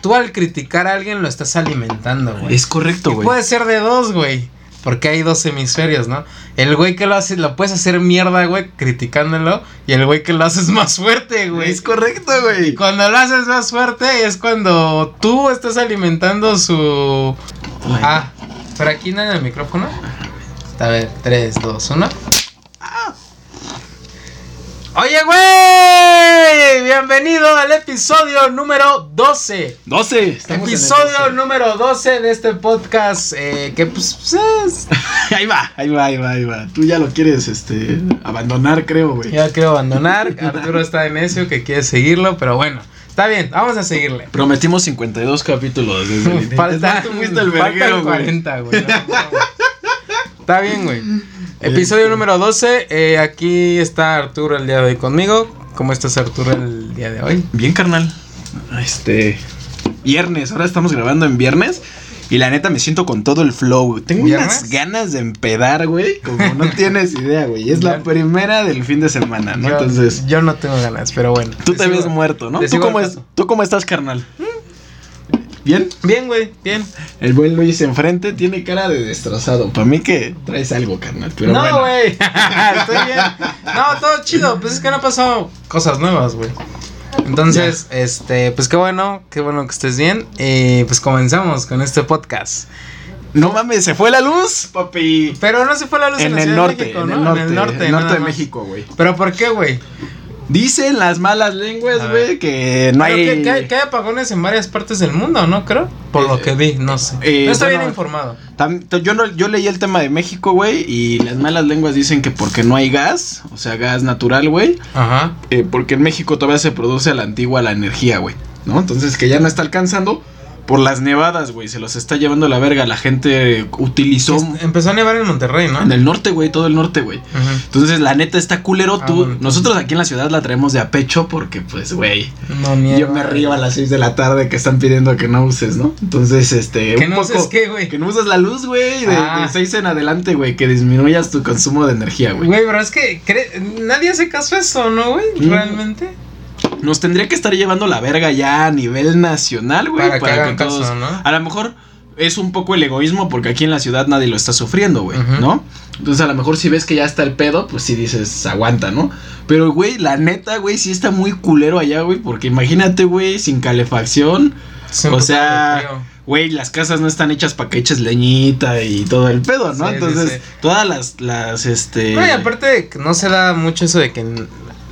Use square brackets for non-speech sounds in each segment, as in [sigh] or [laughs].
tú al criticar a alguien lo estás alimentando, güey. Es correcto, güey. puede ser de dos, güey. Porque hay dos hemisferios, ¿no? El güey que lo hace, lo puedes hacer mierda, güey, criticándolo. Y el güey que lo hace es [laughs] más fuerte, güey. Es correcto, güey. Cuando lo haces más fuerte es cuando tú estás alimentando su... Ah, ¿pero aquí no en el micrófono? A ver, 3, 2, 1. Oye, güey, bienvenido al episodio número 12. 12. estamos en el Episodio 12. número 12 de este podcast eh, que pues, pues, es... [laughs] Ahí va, ahí va, ahí va, ahí va. Tú ya lo quieres, este, abandonar, creo, güey. Ya quiero abandonar. Arturo está de necio que quiere seguirlo, pero bueno, está bien, vamos a seguirle. Prometimos 52 capítulos desde el [laughs] inicio. Falta, tú fuiste el faltan verguero, güey. 40, güey. No, no. Está bien, güey. [laughs] Episodio número 12. eh, aquí está Arturo el día de hoy conmigo. ¿Cómo estás, Arturo, el día de hoy? Bien, carnal. Este. Viernes, ahora estamos grabando en viernes. Y la neta me siento con todo el flow. Tengo ¿Viernes? unas ganas de empedar, güey. Como no [laughs] tienes idea, güey. Es la primera del fin de semana, ¿no? Yo- Entonces. Yo no tengo ganas, pero bueno. Tú te sigo- ves muerto, ¿no? ¿Tú cómo, es. ¿Tú cómo estás, carnal? ¿Bien? Bien, güey, bien. El buen Luis enfrente tiene cara de destrozado. Para mí que traes algo, carnal. Pero no, bueno. güey. [laughs] Estoy bien. No, todo chido. Pues es que no han pasado cosas nuevas, güey. Entonces, este, pues qué bueno, qué bueno que estés bien. Y pues comenzamos con este podcast. No mames, se fue la luz, papi. Pero no se fue la luz en, En la el Ciudad norte, de México, en ¿no? el norte, en el norte, en el norte de. México, güey. Pero ¿por qué, güey? Dicen las malas lenguas, güey, que no Pero hay. que, que hay, que hay apagones en varias partes del mundo, ¿no? Creo. Por lo que vi, no sé. eh, no estoy bueno, bien informado. Tam- yo, no, yo leí el tema de México, güey, y las malas lenguas dicen que porque no hay gas, o sea, gas natural, güey, Ajá. eh, porque en México todavía se produce a la antigua la energía, güey, ¿no? Entonces que ya no está alcanzando por las nevadas, güey, se los está llevando la verga, la gente utilizó Empezó a nevar en Monterrey, ¿no? en el norte, güey, todo el norte, güey. Entonces, la neta está culero Ah, tú. bueno. Nosotros aquí en la ciudad la traemos de a pecho porque, pues, güey, No nieva. yo me río a las 6 de la tarde que están pidiendo que no uses, ¿no? Entonces, este. ¿Que un no poco- uses qué, güey? Que no uses la luz, güey, de, Ah. 6 en adelante, güey, que disminuyas tu consumo de energía, güey. Güey, pero es que nadie hace caso a eso, ¿no, güey? Mm. Nos tendría que estar llevando la verga ya a nivel nacional, güey, Para para, que todos. caso, ¿no? A lo mejor es un poco el egoísmo porque aquí en la ciudad nadie lo está sufriendo, güey. ¿no? Entonces a lo mejor si ves que ya está el pedo, pues sí dices, aguanta, ¿no? Pero, güey, la neta, güey, sí está muy culero allá, güey, porque imagínate, güey, sin calefacción. O sea. Güey, las casas no están hechas para que eches leñita y todo el pedo, ¿no? Sí, Entonces, sí. todas las, las, este... No, y aparte no se da mucho eso de que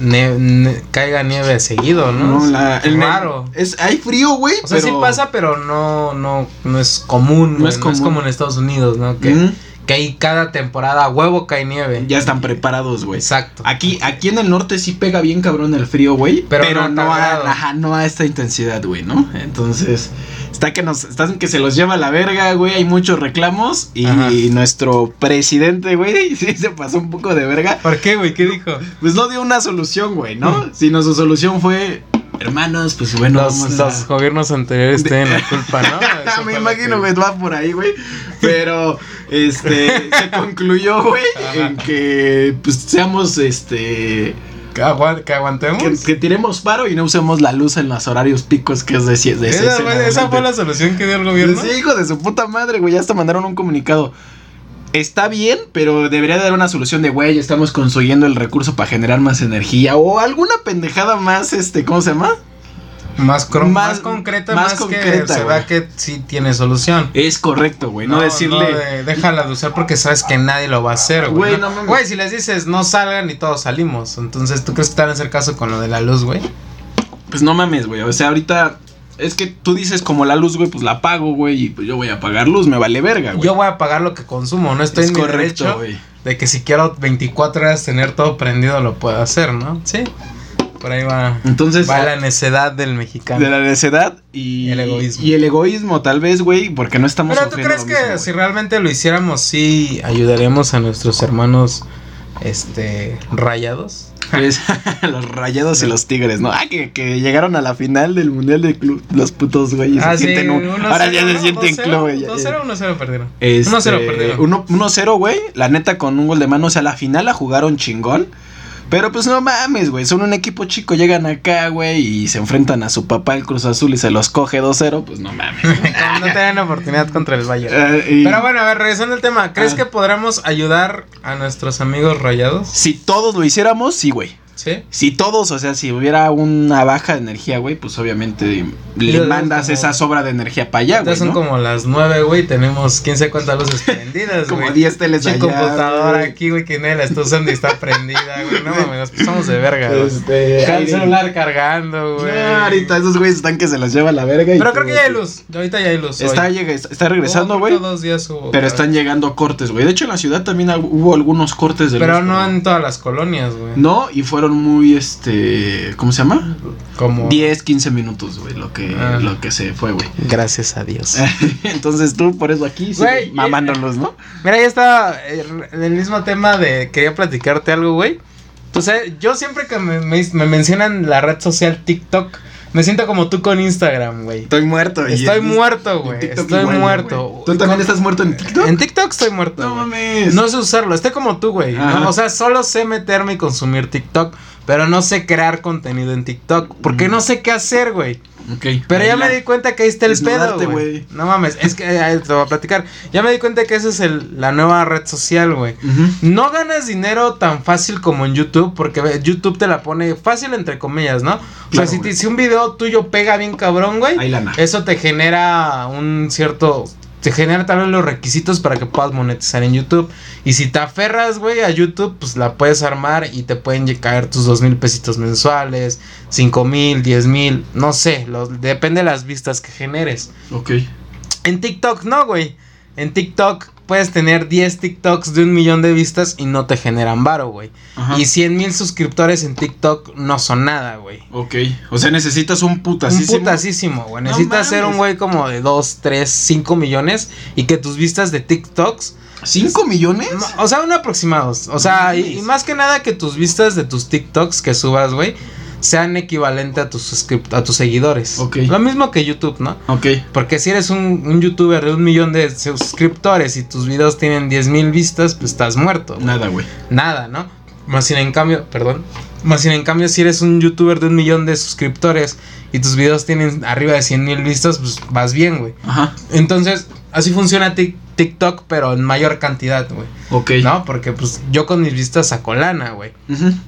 ne- ne- caiga nieve seguido, ¿no? No, la, Es el- raro. Es, hay frío, güey, O sea, pero... sí pasa, pero no, no, no es común, No es no es común. como en Estados Unidos, ¿no? Que, Mm, que ahí cada temporada a huevo cae nieve. ya están preparados, güey. Exacto. Aquí, aquí en el norte sí pega bien cabrón el frío, güey. Pero Pero, no a, grado. ajá, no a esta intensidad, güey, ¿no? Entonces, está que nos, están que se los lleva a la verga, güey. Hay muchos reclamos. Y Ajá. nuestro presidente, güey, [laughs] sí se pasó un poco de verga. ¿Por qué, güey? ¿Qué dijo? Pues no dio una solución, güey, ¿no? [laughs] Sino su solución fue. Hermanos, pues bueno, Los, vamos a. los gobiernos anteriores tienen la culpa, ¿no? [laughs] Me imagino, que- va por ahí, güey. Pero, este, se [laughs] concluyó, güey, en que, pues, seamos, este, ¿Que, agua- que aguantemos? que, que tiremos paro y no usemos la luz en los horarios picos que es de, sie- de seis esa, en fue, esa fue la solución que dio el gobierno. Sí, hijo de su puta madre, güey, ya hasta mandaron un comunicado. Está bien, pero debería de dar una solución de, güey, estamos construyendo el recurso para generar más energía o alguna pendejada más, este, ¿cómo se llama? Más, más, Más- concreta, más más, que concreta, se güey. vea que sí tiene solución. Es correcto, güey, no, decirle... de, déjala de usar porque sabes que nadie lo va a hacer, güey. Güey, ¿no? no mames. Güey, si les dices no salgan y todos salimos. Entonces, ¿tú crees que te van a hacer caso con lo de la luz, güey? Pues no mames, güey. O sea, ahorita es que tú dices como la luz, güey, pues la apago, güey, y pues yo voy a pagar luz, me vale verga, güey. Yo voy a pagar lo que consumo, no estoy es en mi correcto, derecho güey. de que si quiero 24 horas tener todo prendido lo puedo hacer, ¿no? Sí. Por ahí va, Entonces, va la necedad del mexicano. de la necedad y Y el egoísmo. Y el egoísmo, tal vez, güey, porque no estamos Pero tú crees que mismo, si realmente lo hiciéramos, sí ayudaríamos a nuestros hermanos este rayados? Pues, [laughs] los rayados y los tigres, ¿no? Ah, que, que llegaron a la final del mundial de club. Los putos güeyes. se sienten un- 1-0, ahora ya se sienten 2-0, club, güey. ya- 2-0 1-0 perdieron. Este, 1-0 perdieron. uno- 1-0, güey. La neta, con un gol de mano. O sea, la final la jugaron chingón. Pero pues no mames, güey. Son un equipo chico, llegan acá, güey, y se enfrentan a su papá, el Cruz Azul, y se los coge 2-0. Pues no mames. [laughs] no tienen oportunidad contra el Bayern. Y Pero bueno, a ver, regresando al tema, ¿crees Ah. que podremos ayudar a nuestros amigos rayados? si todos lo hiciéramos, sí, güey. Sí. Si todos, o sea, si hubiera una baja de energía, güey, pues obviamente le mandas como- esa sobra de energía para allá, güey. son ¿no? como las nueve, güey, tenemos quién sabe cuántas luces prendidas, [laughs] güey. Como 10 teles allá, computadora aquí, güey, que nadie la está usando y está prendida, güey. No mames, nos pasamos de verga, güey. Este, el celular cargando, güey. No, ahorita esos güeyes están que se los lleva a la verga. y Pero creo que ya hay luz. Ahorita ya hay luz. Está, llega- está, regresando, güey. Pero están llegando cortes, güey. De hecho, en la ciudad también hubo algunos cortes de Pero luz, no en todas las colonias, güey. No, y fueron muy, este, ¿cómo se llama? Como. 10, 15 minutos, güey, lo que, Ah. lo que se fue, güey. Gracias a Dios. [laughs] Entonces tú, por eso aquí, Güey, mamándolos, ¿no? Mira, ya está eh, en el mismo tema de quería platicarte algo, güey. Pues eh, yo siempre que me, me- me mencionan la red social TikTok, me siento como tú con Instagram, güey. Estoy muerto. Estoy muerto, güey. Estoy igual, muerto. ¿Tú también estás muerto en TikTok? En TikTok estoy muerto. No mames. No sé usarlo, estoy como tú, güey. O sea, solo sé meterme y consumir TikTok, pero no sé crear contenido en TikTok, porque Mm. no sé qué hacer, güey. Ok. Pero ya me di cuenta que ahí está el pedo, Desnudarte, güey. güey. No mames, es que eh, te voy a platicar. Ya me di cuenta que esa es el, la nueva red social, güey. No ganas dinero tan fácil como en YouTube, porque YouTube te la pone fácil entre comillas, ¿no? O sea, si, te- si un video tuyo pega bien cabrón, güey, eso te genera un cierto... Te genera también los requisitos para que puedas monetizar en YouTube. Y si te aferras, güey, a YouTube, pues la puedes armar y te pueden caer tus dos mil pesitos mensuales, cinco mil, diez mil, no sé, lo- depende de las vistas que generes. Ok. En TikTok no, güey. En TikTok puedes tener 10 TikToks de un millón de vistas y no te generan varo, güey. Y 100 mil suscriptores en TikTok no son nada, güey. Ok. O sea, necesitas un Un putasísimo. putasísimo, güey. No Necesitas ser un güey como de 2, 3, 5 millones y que tus vistas de TikToks... ¿Cinco millones? no, O sea, un aproximados. O sea, y, y más que nada que tus vistas de tus TikToks que subas, güey, sean equivalente a tus, a tus seguidores. Ok. Lo mismo que YouTube, ¿no? Ok. Porque si eres un, un youtuber de un millón de suscriptores y tus videos tienen 10 mil vistas, pues estás muerto. Nada, güey. Nada, ¿no? Más sin en cambio, perdón. Más sin en cambio, si eres un youtuber de un millón de suscriptores y tus videos tienen arriba de 100 mil vistas, pues vas bien, güey. Ajá. Entonces, así funciona Tik- TikTok, pero en mayor cantidad, güey. Ok. ¿No? Porque pues yo con mis vistas saco lana, güey.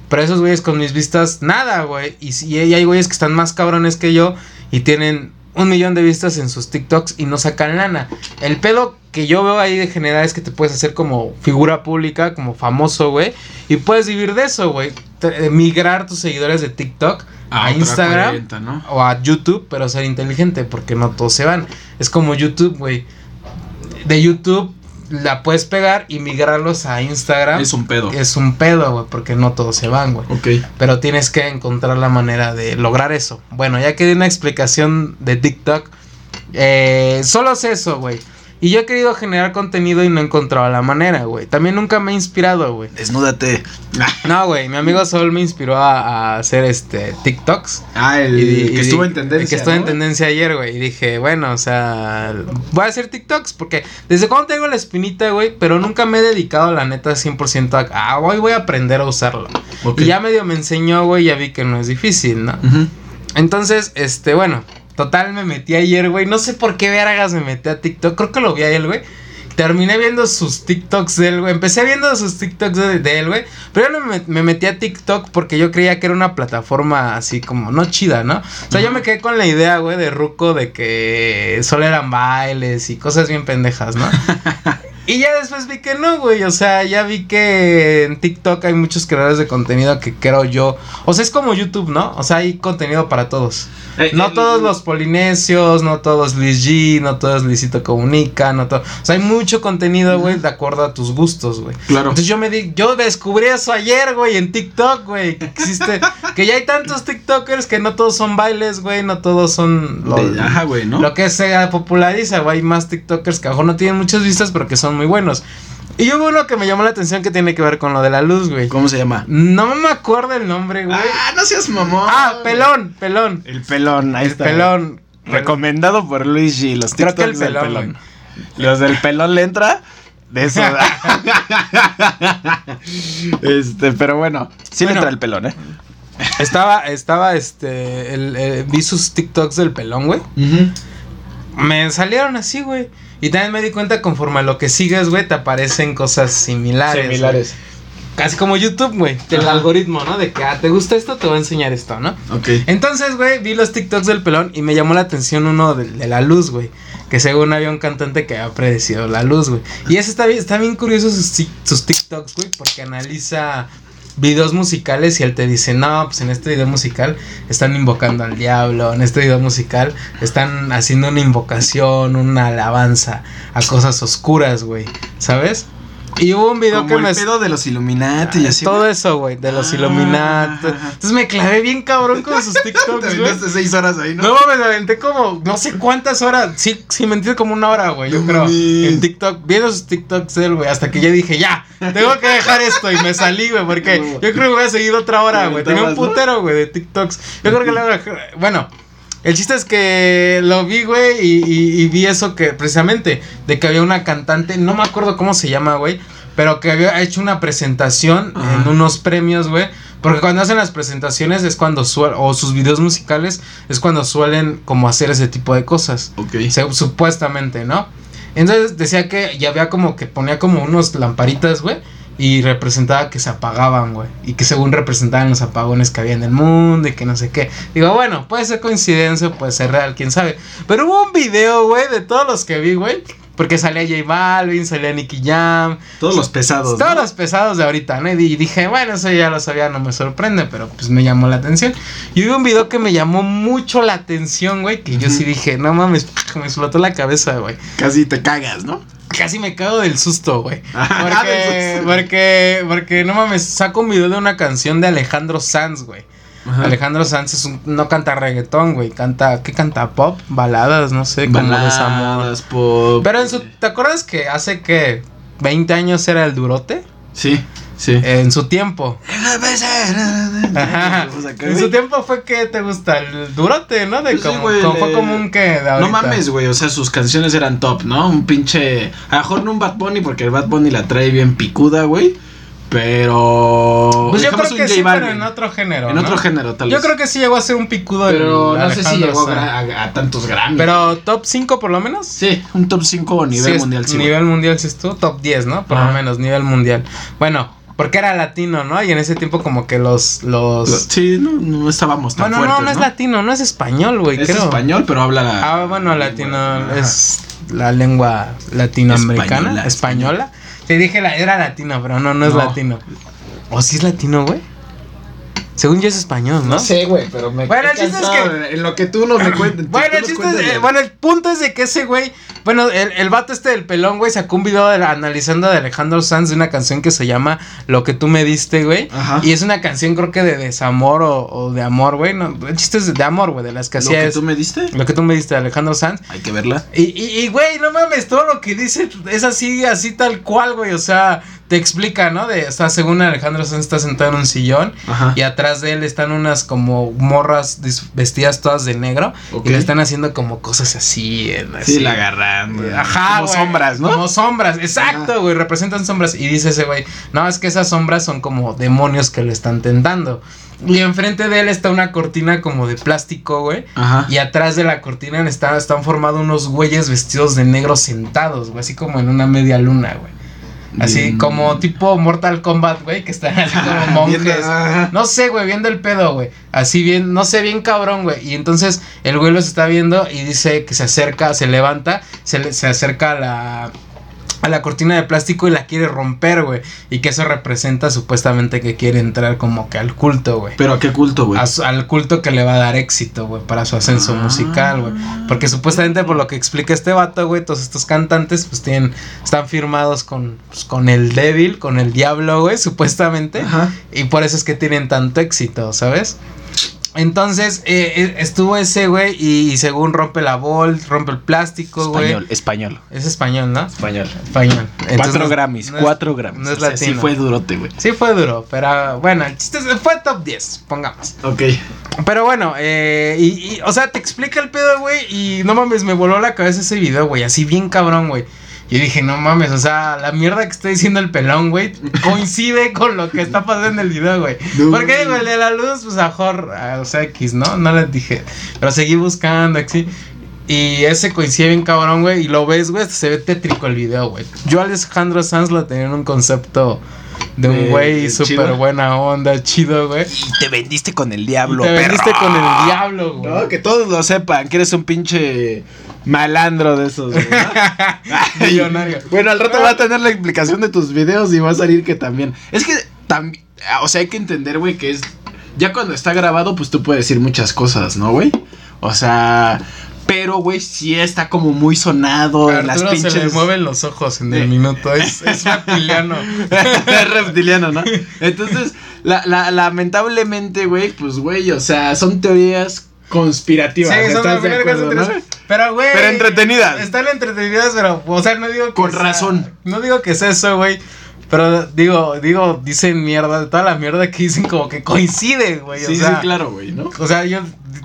Pero esos güeyes con mis vistas, nada, güey. Y si hay güeyes que están más cabrones que yo y tienen un millón de vistas en sus TikToks y no sacan lana. El pedo que yo veo ahí de general es que te puedes hacer como figura pública, como famoso, güey. Y puedes vivir de eso, güey. Eh, Migrar tus seguidores de TikTok a, Instagram 40, ¿no? o a YouTube, pero ser inteligente porque no todos se van. Es como YouTube, güey. De YouTube la puedes pegar y migrarlos a Instagram. Es un pedo. Es un pedo, güey, porque no todos se van, güey. Ok. Pero tienes que encontrar la manera de lograr eso. Bueno, ya que di una explicación de TikTok, eh, solo es eso, güey. Y yo he querido generar contenido y no he encontrado la manera, güey. También nunca me he inspirado, güey. Desnúdate. No, güey, mi amigo Sol me inspiró a, a hacer este TikToks. Ah, el Y di- que y estuvo en tendencia. el que estuvo en tendencia ayer, güey. Y dije, bueno, o sea, voy a hacer TikToks porque desde cuando tengo la espinita, güey, pero nunca me he dedicado, la neta, 100% a, ah, hoy voy a aprender a usarlo. Y ya medio me enseñó, güey, ya vi que no es difícil, ¿no? Entonces, este, bueno, total me metí ayer, güey. No sé por qué vergas me metí a TikTok. Creo que lo vi a él, güey. Terminé viendo sus TikToks de él, güey. Empecé viendo sus TikToks de, él, güey. Pero yo me, me metí a TikTok porque yo creía que era una plataforma así como no chida, ¿no? O sea, yo me quedé con la idea, güey, de Ruco de que solo eran bailes y cosas bien pendejas, ¿no? [laughs] Y ya después vi que no, güey. O sea, ya vi que en TikTok hay muchos creadores de contenido que creo yo. O sea, es como YouTube, ¿no? O sea, hay contenido para todos. Eh, No el- todos los polinesios, no todos Luis G, no todos Luisito Comunica, no todo. O sea, hay mucho contenido, güey, de acuerdo a tus gustos, güey. Claro. Entonces yo me di, yo descubrí eso ayer, güey, en TikTok, güey. Que existe, [laughs] que ya hay tantos TikTokers que no todos son bailes, güey, no todos son lo, De- Ajá, güey, ¿no? lo que se populariza, güey. Hay más TikTokers que a lo mejor no tienen muchas vistas, pero que son muy buenos. Y hubo uno que me llamó la atención que tiene que ver con lo de la luz, güey. ¿Cómo se llama? No me acuerdo el nombre, güey. Ah, no seas mamón. Ah, pelón, pelón. El pelón, ahí El está. pelón. Recomendado por Luis G. Los Creo que el TikToks del pelón. Los del pelón le entra. de eso. [laughs] este, pero bueno, sí Bueno. le trae el pelón, ¿eh? Estaba, estaba, este, el, eh, vi sus TikToks del pelón, güey. Me salieron así, güey. Y también me di cuenta conforme a lo que sigues, güey, te aparecen cosas similares. Similares. Casi como YouTube, güey. El Ajá. algoritmo, ¿no? De que, ah, ¿te gusta esto? Te voy a enseñar esto, ¿no? Ok. Entonces, güey, vi los TikToks del pelón y me llamó la atención uno de, de la luz, güey. Que según había un cantante que había predecido la luz, güey. Y ese está bien, está bien curioso sus TikToks, güey, porque analiza videos musicales y él te dice, no, pues en este video musical están invocando al diablo, en este video musical están haciendo una invocación, una alabanza a cosas oscuras, güey, ¿sabes? Y hubo un video Como que el me... pedo de los Illuminati y así. todo eso, güey, de los Ah, Illuminati. Entonces me clavé bien cabrón con sus [laughs] TikToks, güey. seis horas ahí, ¿no? No me aventé como no sé cuántas horas. Sí, sí, mentir como una hora, güey. Yo creo. En TikTok, viendo sus TikToks él, güey. Hasta que ya dije, ya, tengo que dejar esto. Y me salí, güey. Porque yo creo que voy a seguir otra hora, güey. Tenía un putero, güey, de TikToks. Yo creo que [laughs] le Bueno. El chiste es que lo vi, güey, y, y- y vi eso que precisamente, de que había una cantante, no me acuerdo cómo se llama, güey, pero que había hecho una presentación Ajá. en unos premios, güey. Porque cuando hacen las presentaciones es cuando suelen, o sus videos musicales, es cuando suelen como hacer ese tipo de cosas. Ok. Se- supuestamente, ¿no? Entonces decía que ya había como que ponía como unos lamparitas, güey. Y representaba que se apagaban, güey. Y que según representaban los apagones que había en el mundo y que no sé qué. Digo, bueno, puede ser coincidencia, puede ser real, quién sabe. Pero hubo un video, güey, de todos los que vi, güey. Porque salía J Balvin, salía Nicky Jam. Todos los pesados. Todos ¿no? los pesados de ahorita, ¿no? Y di- dije, bueno, eso ya lo sabía, no me sorprende, pero pues me llamó la atención. Y hubo un video que me llamó mucho la atención, güey, que yo Ujú. sí dije, no mames, me explotó la cabeza, güey. Casi te cagas, ¿no? Casi me cago del susto, güey. [laughs] Ah, Porque, porque, porque, no mames, saco un video de una canción de Alejandro Sanz, güey. Alejandro Sanz es un, no canta reggaetón, güey, canta, ¿qué canta? Pop, baladas, no sé, como. Baladas, pop. Pero en su, ¿te acuerdas que hace que 20 años era el durote? Sí, sí. En su tiempo. Ajá. Pues En su tiempo fue que te gusta el durote, ¿no? De Pues sí, como, güey, como le- fue común que de No mames, güey, o sea, sus canciones eran top, ¿no? Un pinche. A lo mejor no un Bad Bunny, porque el Bad Bunny la trae bien picuda, güey. Pero. Pues yo creo que sí, pero en otro género. En ¿no? otro género, tal Yo vez. creo que sí llegó a ser un picudo Pero no sé si llegó a, a tantos Grammys. Pero top 5 por lo menos. Sí, un top 5 a nivel Sí, mundial, sí. Nivel mundial sí estuvo, top 10, ¿no? Por lo menos, nivel mundial. Bueno, porque era latino, ¿no? Y en ese tiempo como que los... los... Sí, no, no estábamos tan Bueno, fuertes. no, no es latino, no es español, güey, Es creo. español, pero habla la. Ah, bueno, latino Ajá. es la lengua latinoamericana, Española, española. Te dije la era latino, pero no, no es No. latino. ¿O sí es latino, güey? Según yo es español, ¿no? No sé, güey, pero me Bueno, he el chiste es cansado que- En lo que tú nos me cuentes. [coughs] Bueno, el chiste es, eh, bueno, el punto es de que ese güey, bueno, el, el vato este del pelón, güey, sacó un video de- analizando de Alejandro Sanz de una canción que se llama Lo que tú me diste, güey. Ajá. Y es una canción creo que de desamor o, o de amor, güey. No, el chiste es de amor, güey, de las que ¿Lo hacía que es- tú me diste? Lo que tú me diste de Alejandro Sanz. Hay que verla. Y, y, y, güey, no mames, todo lo que dice es así, así tal cual, güey. O sea, te explica, ¿no? De, o sea, según Alejandro Sanz está sentado en un sillón Ajá. y atrás de él están unas como morras vestidas todas de negro Ok. y le están haciendo como cosas así. en- así. Sí, la agarran. güey. Ajá, Como sombras, ¿no? Como sombras, exacto, güey, representan sombras. Y dice ese güey, no, es que esas sombras son como demonios que lo están tentando. Y enfrente de él está una cortina como de plástico, güey. Ajá. Y atrás de la cortina está, están formados unos güeyes vestidos de negro sentados, güey, así como en una media luna, güey. Así Bien. como tipo Mortal Kombat, güey, que están así como [laughs] monjes. No sé, güey, viendo el pedo, güey. Así bien, no sé, bien cabrón, güey. Y entonces el güey los está viendo y dice que se acerca, se levanta, se, le- se acerca a la, a la cortina de plástico y la quiere romper, güey. Y que eso representa supuestamente que quiere entrar como que al culto, güey. Pero a qué culto, güey. Al culto que le va a dar éxito, güey, para su ascenso Ah. musical, güey. Porque supuestamente por lo que explica este vato, güey, todos estos cantantes, pues tienen, están firmados con, pues, con el débil, con el diablo, güey, supuestamente. Ajá. Y por eso es que tienen tanto éxito, ¿sabes? Entonces, eh, eh, estuvo ese, güey, y, y según rompe la bol, rompe el plástico, güey. Español, español. Es español, ¿no? Español. Español. Entonces, cuatro no- Grammys, no es- cuatro Grammys. No es O sea, latino. Sí fue durote, güey. Sí fue duro, pero bueno, el chiste fue top 10, pongamos. Ok. Pero bueno, eh, y, y, o sea, te explica el pedo, güey, y no mames, me voló la cabeza ese video, güey, así bien cabrón, güey. Y dije, no mames, o sea, la mierda que está diciendo el pelón, güey, coincide con lo que está pasando en el video, güey. No, Porque digo, güey. el de la luz, pues mejor, o sea, X, ¿no? No les dije. Pero seguí buscando, así. Y ese coincide bien cabrón, güey. Y lo ves, güey, se ve tétrico el video, güey. Yo, Alejandro Sanz, lo tenía en un concepto de un güey súper buena onda, chido, güey. Te vendiste con el Y diablo, Te vendiste con el diablo, güey. No, que todos lo sepan, que eres un pinche malandro de esos, güey, ¿no? [laughs] Millonario. [laughs] Bueno, al rato va a tener la explicación de tus videos y va a salir que también. Es que también, o sea, hay que entender, güey, que es ya cuando está grabado, pues tú puedes decir muchas cosas, ¿no, güey? O sea, pero güey, sí está como muy sonado A en las Arturo se le pinches mueven los ojos en el Sí. minuto. Es, es [laughs] reptiliano. es reptiliano, ¿no? Entonces, la, la- lamentablemente, güey, pues, güey, o sea, son teorías conspirativas. Sí, son ¿estás de acuerdo, no? Pero, güey. Pero entretenidas. Están entretenidas, pero, o sea, no digo que. Con sea- razón. No digo que es eso, güey. Pero digo, digo, dicen mierda, toda la mierda que dicen como que coincide, güey. Sí, o sea, sí, claro, güey, ¿no? O sea, yo,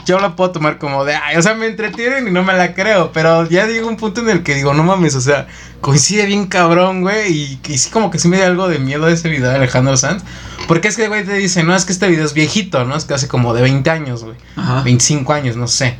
yo la puedo tomar como de, ay, o sea, me entretienen y no me la creo, pero ya llega un punto en el que digo, no mames, o sea, coincide bien cabrón, güey, y, y sí como que sí me da algo de miedo ese video de Alejandro Sanz, porque es que, güey, te dice, no, es que este video es viejito, ¿no? Es que hace como de 20 años, güey, Ajá. 25 años, no sé.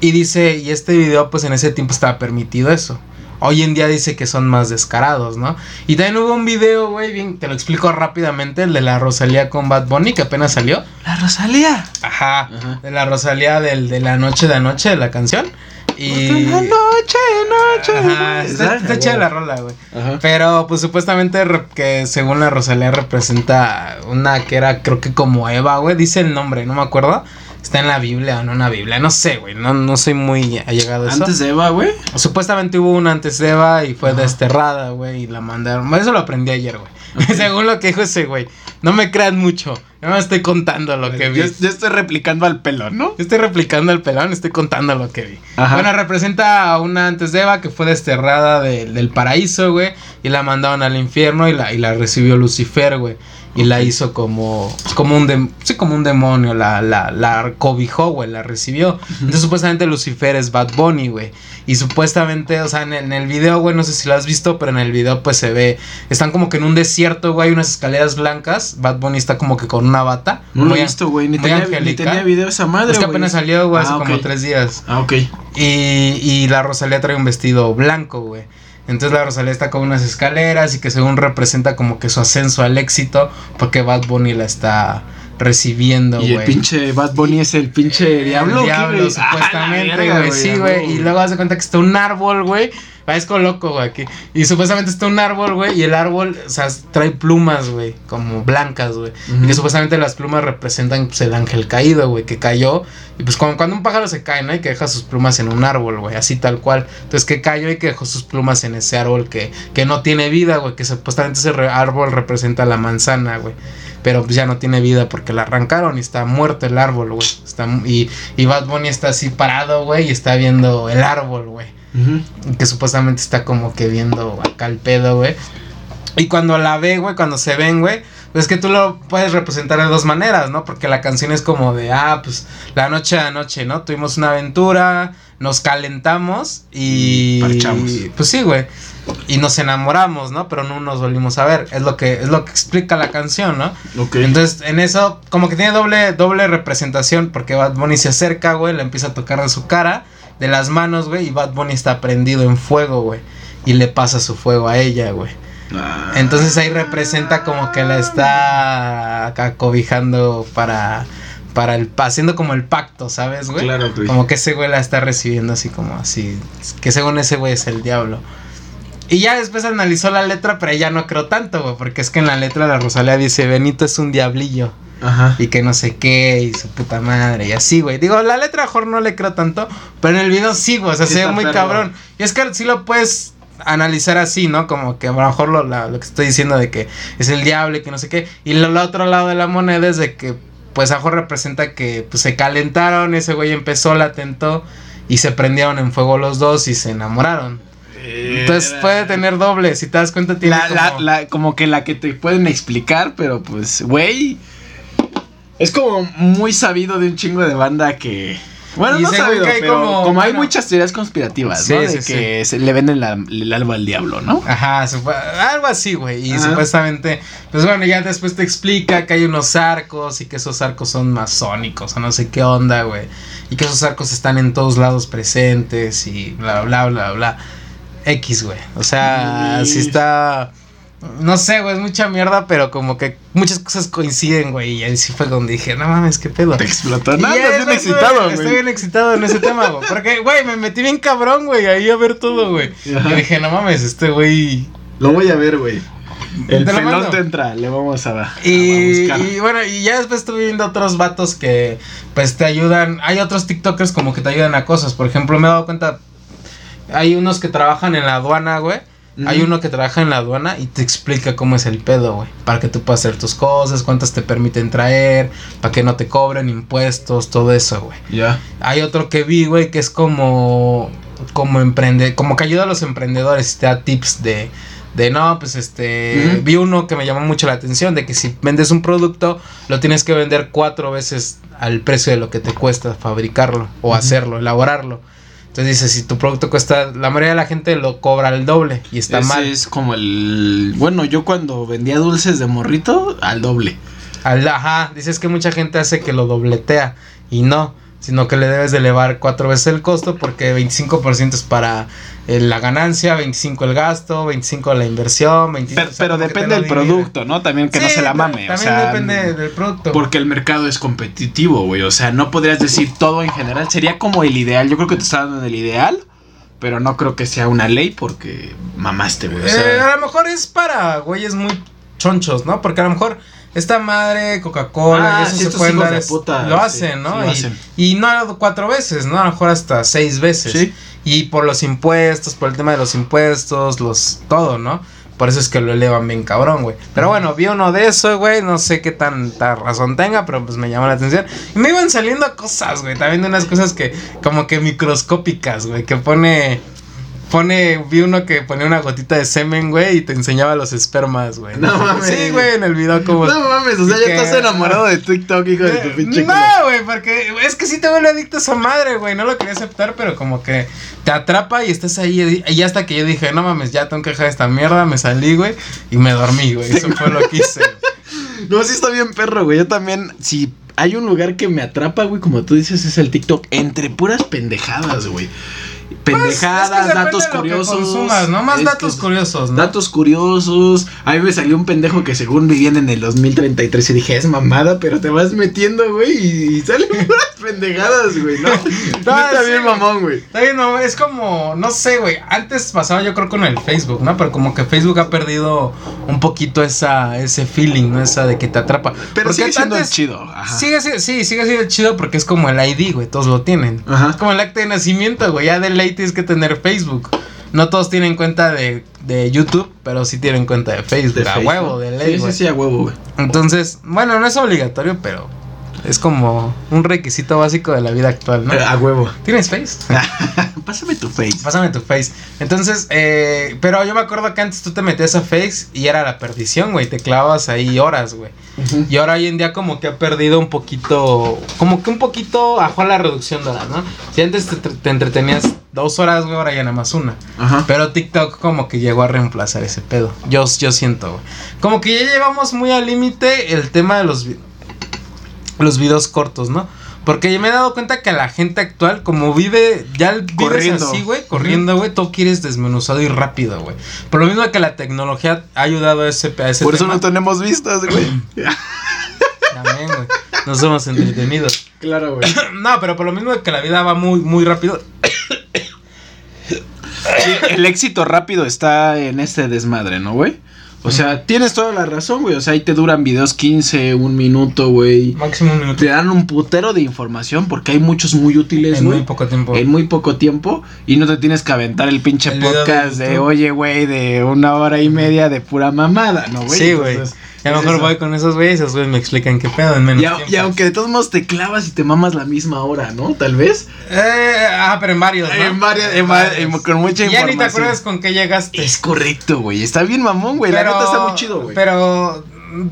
Y dice, y este video, pues en ese tiempo estaba permitido eso. Hoy en día dice que son más descarados, ¿no? Y también hubo un video, güey, bien, te lo explico rápidamente, el de la Rosalía con Bad Bunny, que apenas salió. La Rosalía. Ajá, Ajá. de la Rosalía del, de la noche de anoche de la canción. Y. La noche, noche. Ajá, está, está chida la rola, güey. Ajá. Pero pues supuestamente re- que según la Rosalía representa una que era creo que como Eva, güey. Dice el nombre, no me acuerdo. Está en la Biblia o no en la Biblia, no sé, güey. No, no soy muy allegado a eso. Antes de Eva, güey. Supuestamente hubo una antes de Eva y fue Ajá. desterrada, güey, y la mandaron. Eso lo aprendí ayer, güey. [laughs] Según lo que dijo ese güey. No me crean mucho. Yo me estoy contando lo que vi. Yo, yo estoy replicando al pelo, ¿no? Yo estoy replicando el pelón, estoy contando lo que vi. Ajá. Bueno, representa a una antes de Eva que fue desterrada de- del paraíso, güey. Y la mandaron al infierno y la, y la recibió Lucifer, güey. Y la hizo como, como un dem- sí, como un demonio, la, la, la cobijó, güey, la recibió. Entonces supuestamente Lucifer es Bad Bunny, güey. Y supuestamente, o sea, en el, en el video, güey, no sé si lo has visto, pero en el video pues se ve, están como que en un desierto, güey, hay unas escaleras blancas. Bad Bunny está como que con una bata. No lo he visto, güey. Ni, tenía- ni angelical. tenía video esa madre, Es que apenas salió, güey, hace Ah, como tres días. Ah, ok. Y, y la Rosalía trae un vestido blanco, güey. Entonces la Rosalía está con unas escaleras y que según representa como que su ascenso al éxito, porque Bad Bunny la está recibiendo, Y el güey. pinche Bad Bunny es el pinche diablo. El ¿qué, diablo, güey? supuestamente, Ah, verga, güey. Sí, güey. Y luego hace cuenta que está un árbol, güey. Parezco loco, güey, aquí. Y supuestamente está un árbol, güey. Y el árbol, o sea, trae plumas, güey. Como blancas, güey. Y que supuestamente las plumas representan, pues, el ángel caído, güey. Que cayó. Y pues, como cuando un pájaro se cae, ¿no? Y que deja sus plumas en un árbol, güey. Así tal cual. Entonces, que cayó y que dejó sus plumas en ese árbol que, que no tiene vida, güey. Que supuestamente ese árbol representa la manzana, güey. Pero pues ya no tiene vida porque la arrancaron y está muerto el árbol, güey. Está, y, y Bad Bunny está así parado, güey, y está viendo el árbol, güey. Que supuestamente está como que viendo acá el pedo, güey. Y cuando la ve, güey, cuando se ven, güey, pues es que tú lo puedes representar de dos maneras, ¿no? Porque la canción es como de, ah, pues la noche a noche, ¿no? Tuvimos una aventura, nos calentamos y... Parchamos. Pues sí, güey. Y nos enamoramos, ¿no? Pero no nos volvimos a ver. Es lo que, es lo que explica la canción, ¿no? Ok. Entonces, en eso, como que tiene doble, doble representación, porque Bad Bunny se acerca, güey, le empieza a tocar de su cara, de las manos, güey, y Bad Bunny está prendido en fuego, güey, y le pasa su fuego a ella, güey. Ah. Entonces ahí representa como que la está acá cobijando para, para el, haciendo como el pacto, ¿sabes, güey? Claro, güey. Como que ese güey la está recibiendo así como así, que según ese güey es el diablo. Y ya después analizó la letra, pero ya no creo tanto, güey, porque es que en la letra la Rosalía dice, Benito es un diablillo, Ajá. y que no sé qué, y su puta madre, y así, güey. Digo, la letra mejor no le creo tanto, pero en el video sí, güey, o sea, Sí se ve muy perro. cabrón. Y es que sí lo puedes analizar así, ¿no? Como que a lo mejor lo, la- lo que estoy diciendo de que es el diablo y que no sé qué. Y lo, otro lado de la moneda es de que, pues, a lo mejor representa que pues, se calentaron, ese güey empezó, la tentó, y se prendieron en fuego los dos y se enamoraron. Entonces puede tener doble, si te das cuenta tiene La, la, como- la- como que la que te pueden explicar, pero pues, güey. Es como muy sabido de un chingo de banda que. Bueno, Y no sabido, que hay pero como- como, hay bueno. muchas teorías conspirativas, Sí, ¿no? De sí, que se le venden la- el alma al diablo, ¿no? Ajá, algo así, güey. Y Ajá. supuestamente, pues bueno, ya después te explica que hay unos arcos y que esos arcos son masónicos o no sé qué onda, güey. Y que esos arcos están en todos lados presentes y bla, bla, bla, bla. X, güey. O sea, si está... No sé, güey, es mucha mierda, pero como que muchas cosas coinciden, güey. Y ahí sí fue donde dije, no mames, qué pedo. Te explotó. No, estás bien excitado, Estoy güey. bien excitado en ese tema, güey. Porque, güey, me metí bien cabrón, güey, ahí a ver todo, güey. Y dije, no mames, este güey. Lo voy a ver, güey. El Te pelón te entra, le vamos a, a Y, buscar. y bueno, y ya después estuve viendo otros vatos que, pues, te ayudan. Hay otros TikTokers como que te ayudan a cosas. Por ejemplo, me he dado cuenta. Hay unos que trabajan en la aduana, güey. Hay uno que trabaja en la aduana y te explica cómo es el pedo, güey. Para que tú puedas hacer tus cosas, cuántas te permiten traer, para que no te cobren impuestos, todo eso, güey. Ya. Hay otro que vi, güey, que es como. Como emprende. Como que ayuda a los emprendedores y te da tips de. De no, pues este. Vi uno que me llamó mucho la atención. De que si vendes un producto, lo tienes que vender cuatro veces al precio de lo que te cuesta fabricarlo o hacerlo, elaborarlo. Entonces dice, si tu producto cuesta, la mayoría de la gente lo cobra al doble y está Ese mal. es como el. Bueno, yo cuando vendía dulces de morrito, al doble. Al- ajá, dices que mucha gente hace que lo dobletea y no, sino que le debes de elevar cuatro veces el costo porque 25% es para eh, la ganancia, 25 el gasto, 25 la inversión, 25 Pero, depende del producto, ¿no? También que no se la mame. También o sea, depende del producto. Porque el mercado es competitivo, güey. O sea, no podrías decir todo en general. Sería como el ideal. Yo creo que te está dando el ideal. Pero no creo que sea una ley porque mamaste, güey. O Eh, a lo mejor es para güeyes muy chonchos, ¿no? Porque a lo mejor esta madre, Coca-Cola, Ah, y eso sí, se pueden dar. puta, lo hacen, ¿no? lo y, hacen. y no cuatro veces, ¿no? A lo mejor hasta seis veces. Sí. Y por los impuestos, por el tema de los impuestos, los. todo, ¿no? Por eso es que lo elevan bien cabrón, güey. Pero bueno, vi uno de eso, güey. No sé qué tanta razón tenga, pero pues me llamó la atención. Y me iban saliendo cosas, güey. También de unas cosas que, como que microscópicas, güey. Que pone. Pone, vi uno que ponía una gotita de semen, güey, y te enseñaba los espermas, güey. No mames. Sí, güey, en el video como... no mames, o sea, ya que- estás enamorado de TikTok, hijo de tu Eh, pinche. No, güey, porque es que sí te vuelve adicto a esa madre, güey. No lo quería aceptar, pero como que te atrapa y estás ahí. Y hasta que yo dije, no mames, ya tengo que dejar esta mierda, me salí, güey, y me dormí, güey. Eso fue lo que hice. [laughs] No, sí está bien perro, güey. Yo también, si hay un lugar que me atrapa, güey, como tú dices, es el TikTok. Entre puras pendejadas, güey. Pendejadas, Pues, es que depende datos de lo que curiosos. consumas, ¿no? Más datos que- curiosos, ¿no? Datos curiosos. A mí me salió un pendejo que según vivían en el 2033 y dije, es mamada, pero te vas metiendo, güey, y, y salen [laughs] puras pendejadas, güey, ¿no? [laughs] no está sí, bien mamón, güey. Está bien, no, es como, no sé, güey. Antes pasaba yo creo con el Facebook, ¿no? Pero como que Facebook ha perdido un poquito esa, ese feeling, ¿no? Esa de que te atrapa. Pero Porque sigue siendo antes- chido. Ajá. Sigue sí, sigue siendo chido porque es como el ID, güey. Todos lo tienen. Ajá. Es como el acta de nacimiento, güey. Ya de ley tienes que tener Facebook. No todos tienen cuenta de, de YouTube, pero sí tienen cuenta de Facebook. De a Facebook. huevo, de ley, Sí, sí, sí, a huevo, güey. Entonces, bueno, no es obligatorio, pero es como un requisito básico de la vida actual, ¿no? A huevo. ¿Tienes Face? [laughs] Pásame tu face. Pásame tu face. Entonces, eh, pero yo me acuerdo que antes tú te metías a face y era la perdición, güey. Te clavabas ahí horas, güey. Y ahora hoy en día como que ha perdido un poquito, como que un poquito bajó la reducción de horas, ¿no? Si antes te, te entretenías dos horas, güey, ahora ya nada más una. Ajá. Pero TikTok como que llegó a reemplazar ese pedo. Yo, yo siento, güey. Como que ya llevamos muy al límite el tema de los, vi- los videos cortos, ¿no? Porque me he dado cuenta que la gente actual, como vive, ya vives Corriendo. así, güey, corriendo, güey, todo quieres desmenuzado y rápido, güey. Por lo mismo que la tecnología ha ayudado a ese, a ese Por eso no tenemos vistas, güey. También, güey. No somos entretenidos. claro, güey. [coughs] No, pero por lo mismo que la vida va muy, muy rápido. Sí, el éxito rápido está en este desmadre, ¿no, güey? O sea, tienes toda la razón, güey. O sea, ahí te duran videos 15, un minuto, güey. Máximo un minuto. Te dan un putero de información porque hay muchos muy útiles, En güey. muy poco tiempo. En muy poco tiempo y no te tienes que aventar el pinche El video de podcast de, oye, güey, de una hora y media de pura mamada, ¿no, güey? Sí, güey. A lo mejor eso. voy con esos güeyes, esos güeyes me explican qué pedo en menos Y, a- tiempo. y aunque de todos modos te clavas y te mamas la misma hora, ¿no? Tal vez. Eh, ah, pero en varios, ¿no? En varias- en va- en- con mucha Ya ni te información. acuerdas con qué llegaste. Es correcto, güey. Está bien mamón, güey. La neta está muy chido, güey. Pero. mm,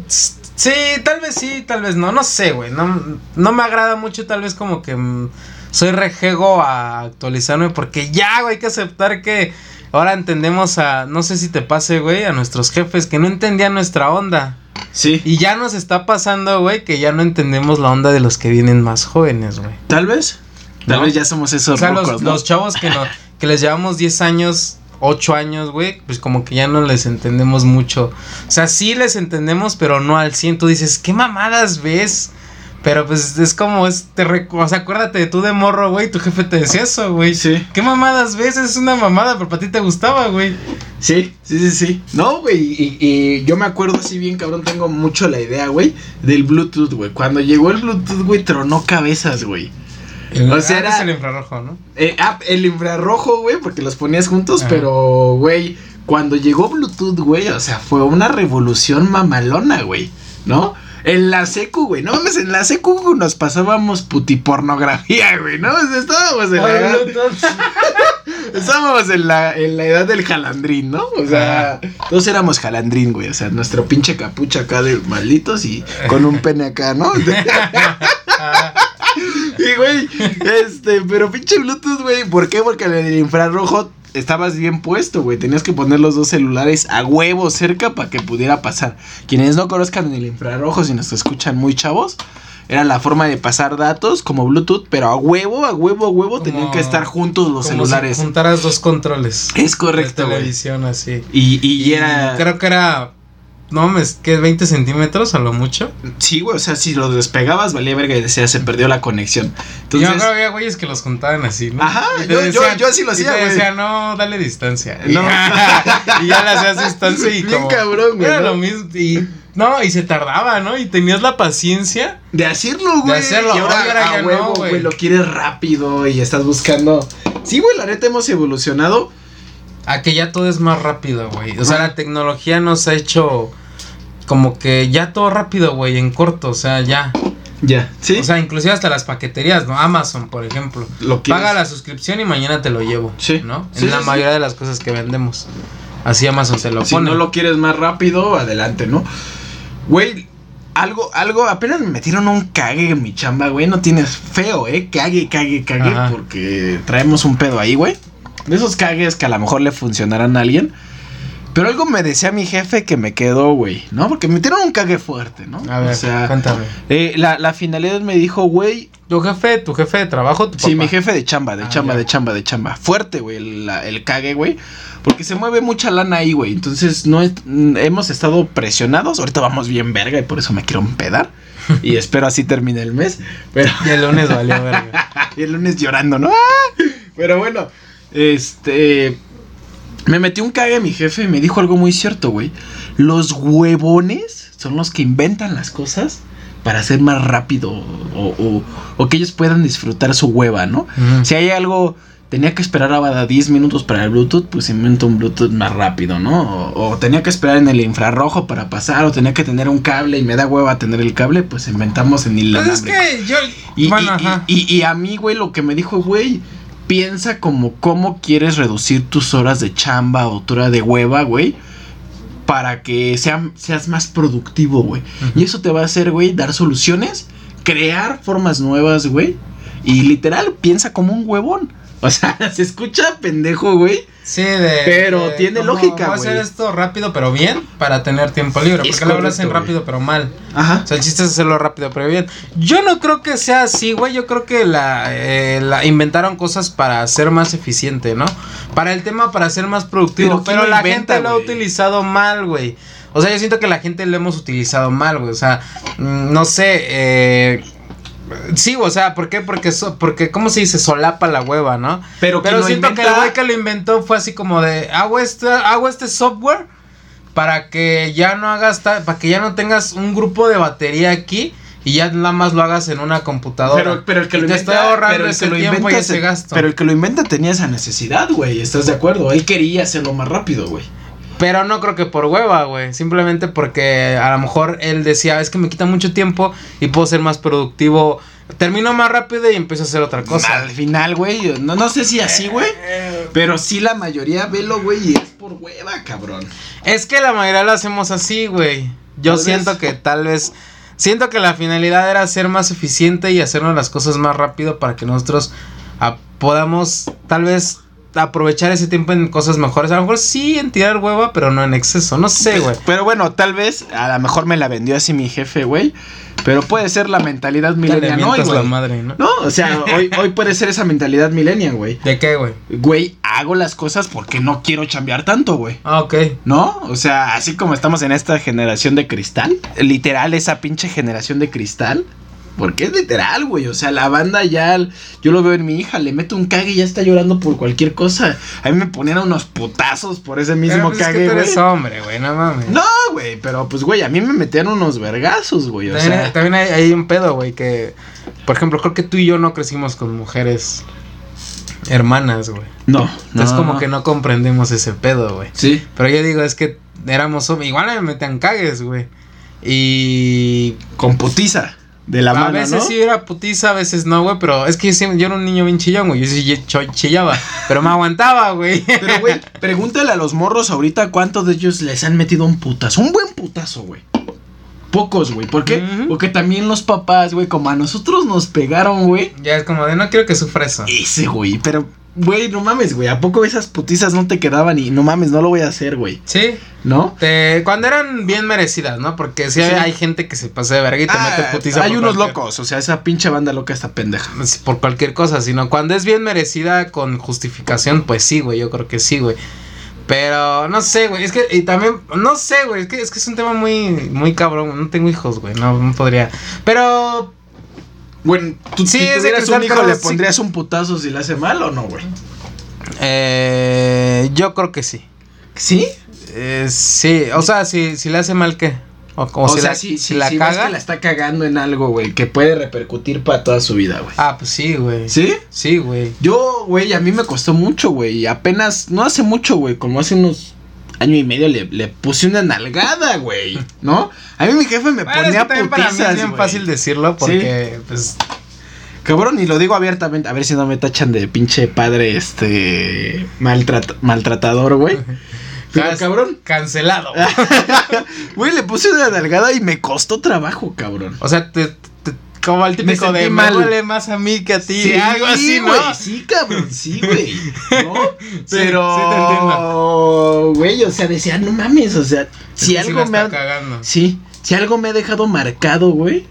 Sí, tal vez sí, tal vez no. No sé, güey. No, no me agrada mucho, tal vez como que. mm, soy rejego a actualizarme porque ya, güey, hay que aceptar que ahora entendemos a, no sé si te pase, güey, a nuestros jefes que no entendían nuestra onda. Sí. Y ya nos está pasando, güey, que ya no entendemos la onda de los que vienen más jóvenes, güey. Tal vez. Tal ¿No? vez ya somos esos O sea, los, rucos, ¿no? los chavos que, no, que les llevamos 10 años, 8 años, güey, pues como que ya no les entendemos mucho. O sea, sí les entendemos, pero no al 100. Tú dices, ¿qué mamadas ves? Pero pues es como, es, te o sea, acuérdate de tú de morro, güey, tu jefe te decía eso, güey. Sí. ¿Qué mamadas ves? Es una mamada, pero para ti te gustaba, güey. Sí, sí, sí, sí. No, güey, y, y yo me acuerdo así bien, cabrón, tengo mucho la idea, güey, del Bluetooth, güey. Cuando llegó el Bluetooth, güey, tronó cabezas, güey. O sea, era- es el infrarrojo, ¿no? Eh, ah, el infrarrojo, güey, porque los ponías juntos, Ajá. pero, güey, cuando llegó Bluetooth, güey, o sea, fue una revolución mamalona, güey, ¿no? En la secu, güey, no mames, en la secu nos pasábamos putipornografía, güey, ¿no? Estábamos en la edad, [laughs] estábamos en la, en la edad del jalandrín, ¿no? O sea, todos éramos jalandrín, güey, o sea, nuestro pinche capucha acá de malditos y con un pene acá, ¿no? [laughs] Y, güey, este, pero pinche Bluetooth, güey. ¿Por qué? Porque en el infrarrojo estabas bien puesto, güey. Tenías que poner los dos celulares a huevo cerca para que pudiera pasar. Quienes no conozcan el infrarrojo, si nos escuchan muy chavos, era la forma de pasar datos como Bluetooth, pero a huevo, a huevo, a huevo tenían que estar juntos los Como celulares. si juntaras dos controles. Es correcto, De televisión así. Y, y, era. Creo que era. No mames, ¿qué? ¿20 centímetros a lo mucho? Sí, güey, o sea, si lo despegabas, valía verga y decía, se perdió la conexión. Yo Entonces. creo que había güeyes que los juntaban así, ¿no? Ajá, yo- yo- yo así lo hacía, güey. decía, no, dale distancia. No. [laughs] y ya le hacías distancia y Bien como. cabrón, güey, Era ¿no? lo mismo. Y. No, y se tardaba, ¿no? Y tenías la paciencia. De hacerlo, güey. hacerlo, Y ahora, ahora a ya no, huevo, güey. güey, lo quieres rápido y estás buscando. Sí, güey, la neta hemos evolucionado. A que ya todo es más rápido, güey. O sea, la tecnología nos ha hecho. Como que ya todo rápido, güey, en corto, o sea, ya. Ya. Sí. O sea, inclusive hasta las paqueterías, ¿no? Amazon, por ejemplo. lo. Paga la suscripción y mañana te lo llevo. Sí. ¿No? Sí, en la sí, mayoría de las cosas que vendemos. Así Amazon se lo Si pone. no lo quieres más rápido, adelante, ¿no? Güey, algo, algo, apenas me metieron un cague en mi chamba, güey. No tienes feo, ¿eh? Cague, cague, cague. Ajá. Porque traemos un pedo ahí, güey. De esos cagues que a lo mejor le funcionarán a alguien. Pero algo me decía mi jefe que me quedó, güey, ¿no? Porque me metieron un cague fuerte, ¿no? A ver, o sea, cuéntame. eh, la, la finalidad me dijo, güey, ¿Tu jefe, tu jefe de trabajo, tu Sí, papá? mi jefe de chamba, de Ah, chamba, ya. de chamba, de chamba. Fuerte, güey, el, el cague, güey. Porque se mueve mucha lana ahí, güey. Entonces, no es- mm, hemos estado presionados. Ahorita vamos bien verga y por eso me quiero empedar. y [laughs] espero así termine el mes. Pero Y el lunes valió verga. [laughs] y el lunes llorando, ¿no? ¡Ah! Pero bueno, este. Me metió un cague mi jefe y me dijo algo muy cierto, güey. Los huevones son los que inventan las cosas para hacer más rápido o, o- o que ellos puedan disfrutar su hueva, ¿no? Si hay algo, tenía que esperar a 10 minutos para el Bluetooth, pues invento un Bluetooth más rápido, ¿no? O, o tenía que esperar en el infrarrojo para pasar, o tenía que tener un cable y me da hueva tener el cable, pues inventamos en el Pues es que yo. y, bueno, y- ajá. y- y a mí, güey, lo que me dijo, güey, piensa como cómo quieres reducir tus horas de chamba o tu hora de hueva, güey, para que sea- seas más productivo, güey. Y eso te va a hacer, güey, dar soluciones, crear formas nuevas, güey. Y literal, piensa como un huevón. [laughs] O sea, se escucha pendejo, güey. Sí, de. Pero de tiene lógica, Voy a hacer güey. esto rápido, pero bien, para tener tiempo libre. Es Porque luego lo hacen rápido, pero mal. Ajá. O sea, el chiste es hacerlo rápido, pero bien. Yo no creo que sea así, güey. Yo creo que la, eh, la inventaron cosas para ser más eficiente, ¿no? Para el tema, para ser más productivo. Pero ¿quién Pero, lo la inventa, gente lo ha güey? utilizado mal, güey. O sea, yo siento que la gente lo hemos utilizado mal, güey. O sea, mm, no sé, eh. Sí, o sea, ¿por qué? Porque, so- porque ¿cómo se dice? Solapa la hueva, ¿no? Pero, Pero siento que el inventa- güey que lo inventó fue así como de hago este, hago este software para que ya no hagas para que ya no tengas un grupo de batería aquí y ya nada más lo hagas en una computadora. Pero, pero el que Y lo te inventa, ahorrando pero ese tiempo y inventa ese se- gasto. Pero el que lo inventa tenía esa necesidad, güey. ¿Estás de acuerdo? Él quería hacerlo más rápido, güey. Pero no creo que por hueva, güey. Simplemente porque a lo mejor él decía, es que me quita mucho tiempo y puedo ser más productivo. Termino más rápido y empiezo a hacer otra cosa. Al final, güey. No, no sé si así, güey. Pero sí la mayoría, velo, güey. Y es por hueva, cabrón. Es que la mayoría lo hacemos así, güey. Yo Tal siento vez. que tal vez Siento que la finalidad era ser más eficiente y hacernos las cosas más rápido para que nosotros ah, podamos tal vez aprovechar ese tiempo en cosas mejores. A lo mejor sí en tirar hueva, pero no en exceso. No sé, güey. Pero bueno, tal vez a lo mejor me la vendió así mi jefe, güey. Pero puede ser la mentalidad millennial hoy, güey. madre, ¿no? No, o sea, [laughs] hoy, hoy puede ser esa mentalidad millennial, güey. ¿De qué, güey? Güey, hago las cosas porque no quiero chambear tanto, güey. Ah, ok. ¿No? O sea, así como estamos en esta generación de cristal, literal, esa pinche generación de cristal. Porque es literal, güey. O sea, la banda ya. Yo lo veo en mi hija, le meto un cague y ya está llorando por cualquier cosa. A mí me ponían unos putazos por ese mismo Pero, pues, es que cague, tú eres hombre, güey, no mames. No, güey, pero pues, güey, a mí me metían unos vergazos, güey. O También, sea, también hay, hay un pedo, güey, que, por ejemplo, creo que tú y yo no crecimos con mujeres hermanas, güey. no, no. Es como que no comprendemos ese pedo, güey. Sí. Pero yo digo, es que éramos hombres, igual me metían cagues, güey. Y Con putiza de la a mano, veces ¿no? sí era putiza, a veces no, güey, pero es que yo, era un niño bien chillón, güey. Yo sí ch- chillaba, [laughs] pero me aguantaba, güey. Pero, güey, pregúntale a los morros ahorita cuántos de ellos les han metido un putazo. Un buen putazo, güey. Pocos, güey. ¿Por qué? Porque también los papás, güey, como a nosotros nos pegaron, güey. ya es como de no quiero que sufra eso. Ese, güey. Pero, güey, no mames, güey. ¿A poco esas putizas no te quedaban? Y no mames, no lo voy a hacer, güey. Sí, ¿No? te- cuando eran bien merecidas, ¿no? Porque sí, Sí. hay gente que se pasa de verga y te Ah, mete putiza. hay por unos cualquier- locos. O sea, esa pinche banda loca está pendeja. Por cualquier cosa, sino cuando es bien merecida con justificación, pues sí, güey, yo creo que sí, güey. Pero no sé, güey, es que y también no sé, güey, es que es que es un tema muy muy cabrón, no tengo hijos, güey, no, no podría. Pero Bueno, tú Sí, si tuvieras un hijo, ¿le sí. pondrías un putazo si le hace mal o no, güey? eh, yo creo que sí. ¿Sí? Eh, sí, o sea, si, si le hace mal qué? O, o O, si sea, la, si, si la si ves caga. que la está cagando en algo, güey, que puede repercutir para toda su vida, güey. Ah, pues sí, güey. ¿Sí? Sí, güey. Yo, güey, a mí me costó mucho, güey. y Apenas, no hace mucho, güey, como hace unos año y medio le, le puse una nalgada, güey. ¿no? A mí mi jefe me Bueno, es que ponía también para mí es putizas, bien güey. fácil decirlo porque pues Cabrón, y lo digo abiertamente, a ver si no me tachan de pinche padre, este, maltrat- maltratador, güey. Pero cabrón, cancelado. [laughs] güey, le puse una nalgada y me costó trabajo, cabrón. O sea, te- como el típico de mal. me duele más a mí que a ti. algo así, ¿no? sí, cabrón, sí, güey. [laughs] ¿No? Pero, sí te entiendo. güey, o sea, decía, no mames, o sea, Es si que sí algo me está ha. cagando. Sí, si algo me ha dejado marcado, güey.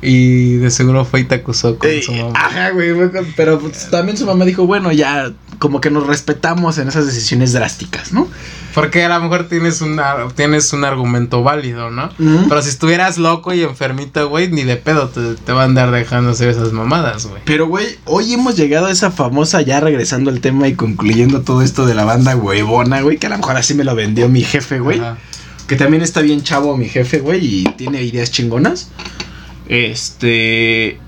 Y de seguro fue y te acusó con su mamá. ajá, güey, pero pues, también su mamá dijo, bueno, ya, como que nos respetamos en esas decisiones drásticas, ¿no? Porque a lo mejor tienes un, tienes un argumento válido, ¿no? Pero si estuvieras loco y enfermito, güey, ni de pedo te, te va a andar dejando hacer esas mamadas, güey. Pero, güey, hoy hemos llegado a esa famosa, ya regresando al tema y concluyendo todo esto de la banda huevona, güey, que a lo mejor así me lo vendió mi jefe, güey. Que también está bien chavo mi jefe, güey, y tiene ideas chingonas. Este.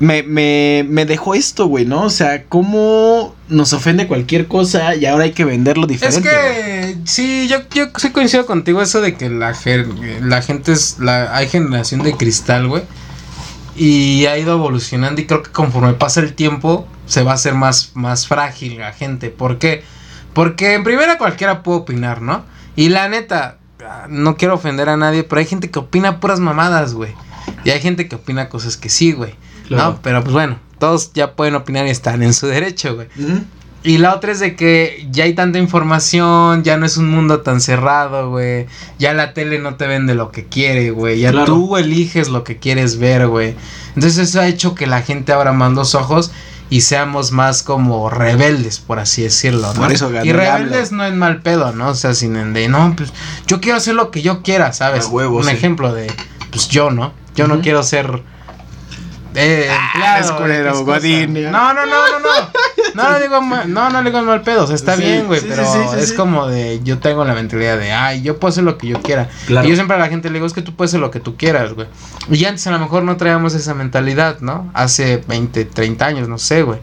Me, me, me dejó esto, güey, ¿no? O sea, cómo nos ofende cualquier cosa y ahora hay que venderlo Es diferente. güey? que sí, yo, yo sí coincido contigo eso de que la, la gente es, la, hay generación de cristal, güey. Y ha ido evolucionando y creo que conforme pasa el tiempo se va a hacer más, más frágil la gente. ¿Por qué? Porque en primera cualquiera puede opinar, ¿no? Y la neta, ah, no quiero ofender a nadie, pero hay gente que opina puras mamadas, güey. Y hay gente que opina cosas que sí, güey. Claro. ¿No? Pero pues bueno, todos ya pueden opinar y están en su derecho, güey. Y la otra es de que ya hay tanta información, ya no es un mundo tan cerrado, güey. Ya la tele no te vende lo que quiere, güey. Ya Claro. tú eliges lo que quieres ver, güey. Entonces eso ha hecho que la gente abra más los ojos y seamos más como rebeldes, por así decirlo, ¿no? Por eso y el rebeldes no es mal pedo, ¿no? O sea, sin en de, no, pues yo quiero hacer lo que yo quiera, ¿sabes? A huevo, un sí. ejemplo de, pues yo, ¿no? Yo no quiero ser... Eh, empleado, cosa. Godín. No, no, no, no, no. No le digo mal, no, no digo mal pedo, o sea, está Sí, bien, güey, sí, pero sí, es como de yo tengo la mentalidad de, ay, yo puedo hacer lo que yo quiera. Claro. Y yo siempre a la gente le digo, es que tú puedes hacer lo que tú quieras, güey. Y antes a lo mejor no traíamos esa mentalidad, ¿no? Hace 20, 30 años, no sé, güey.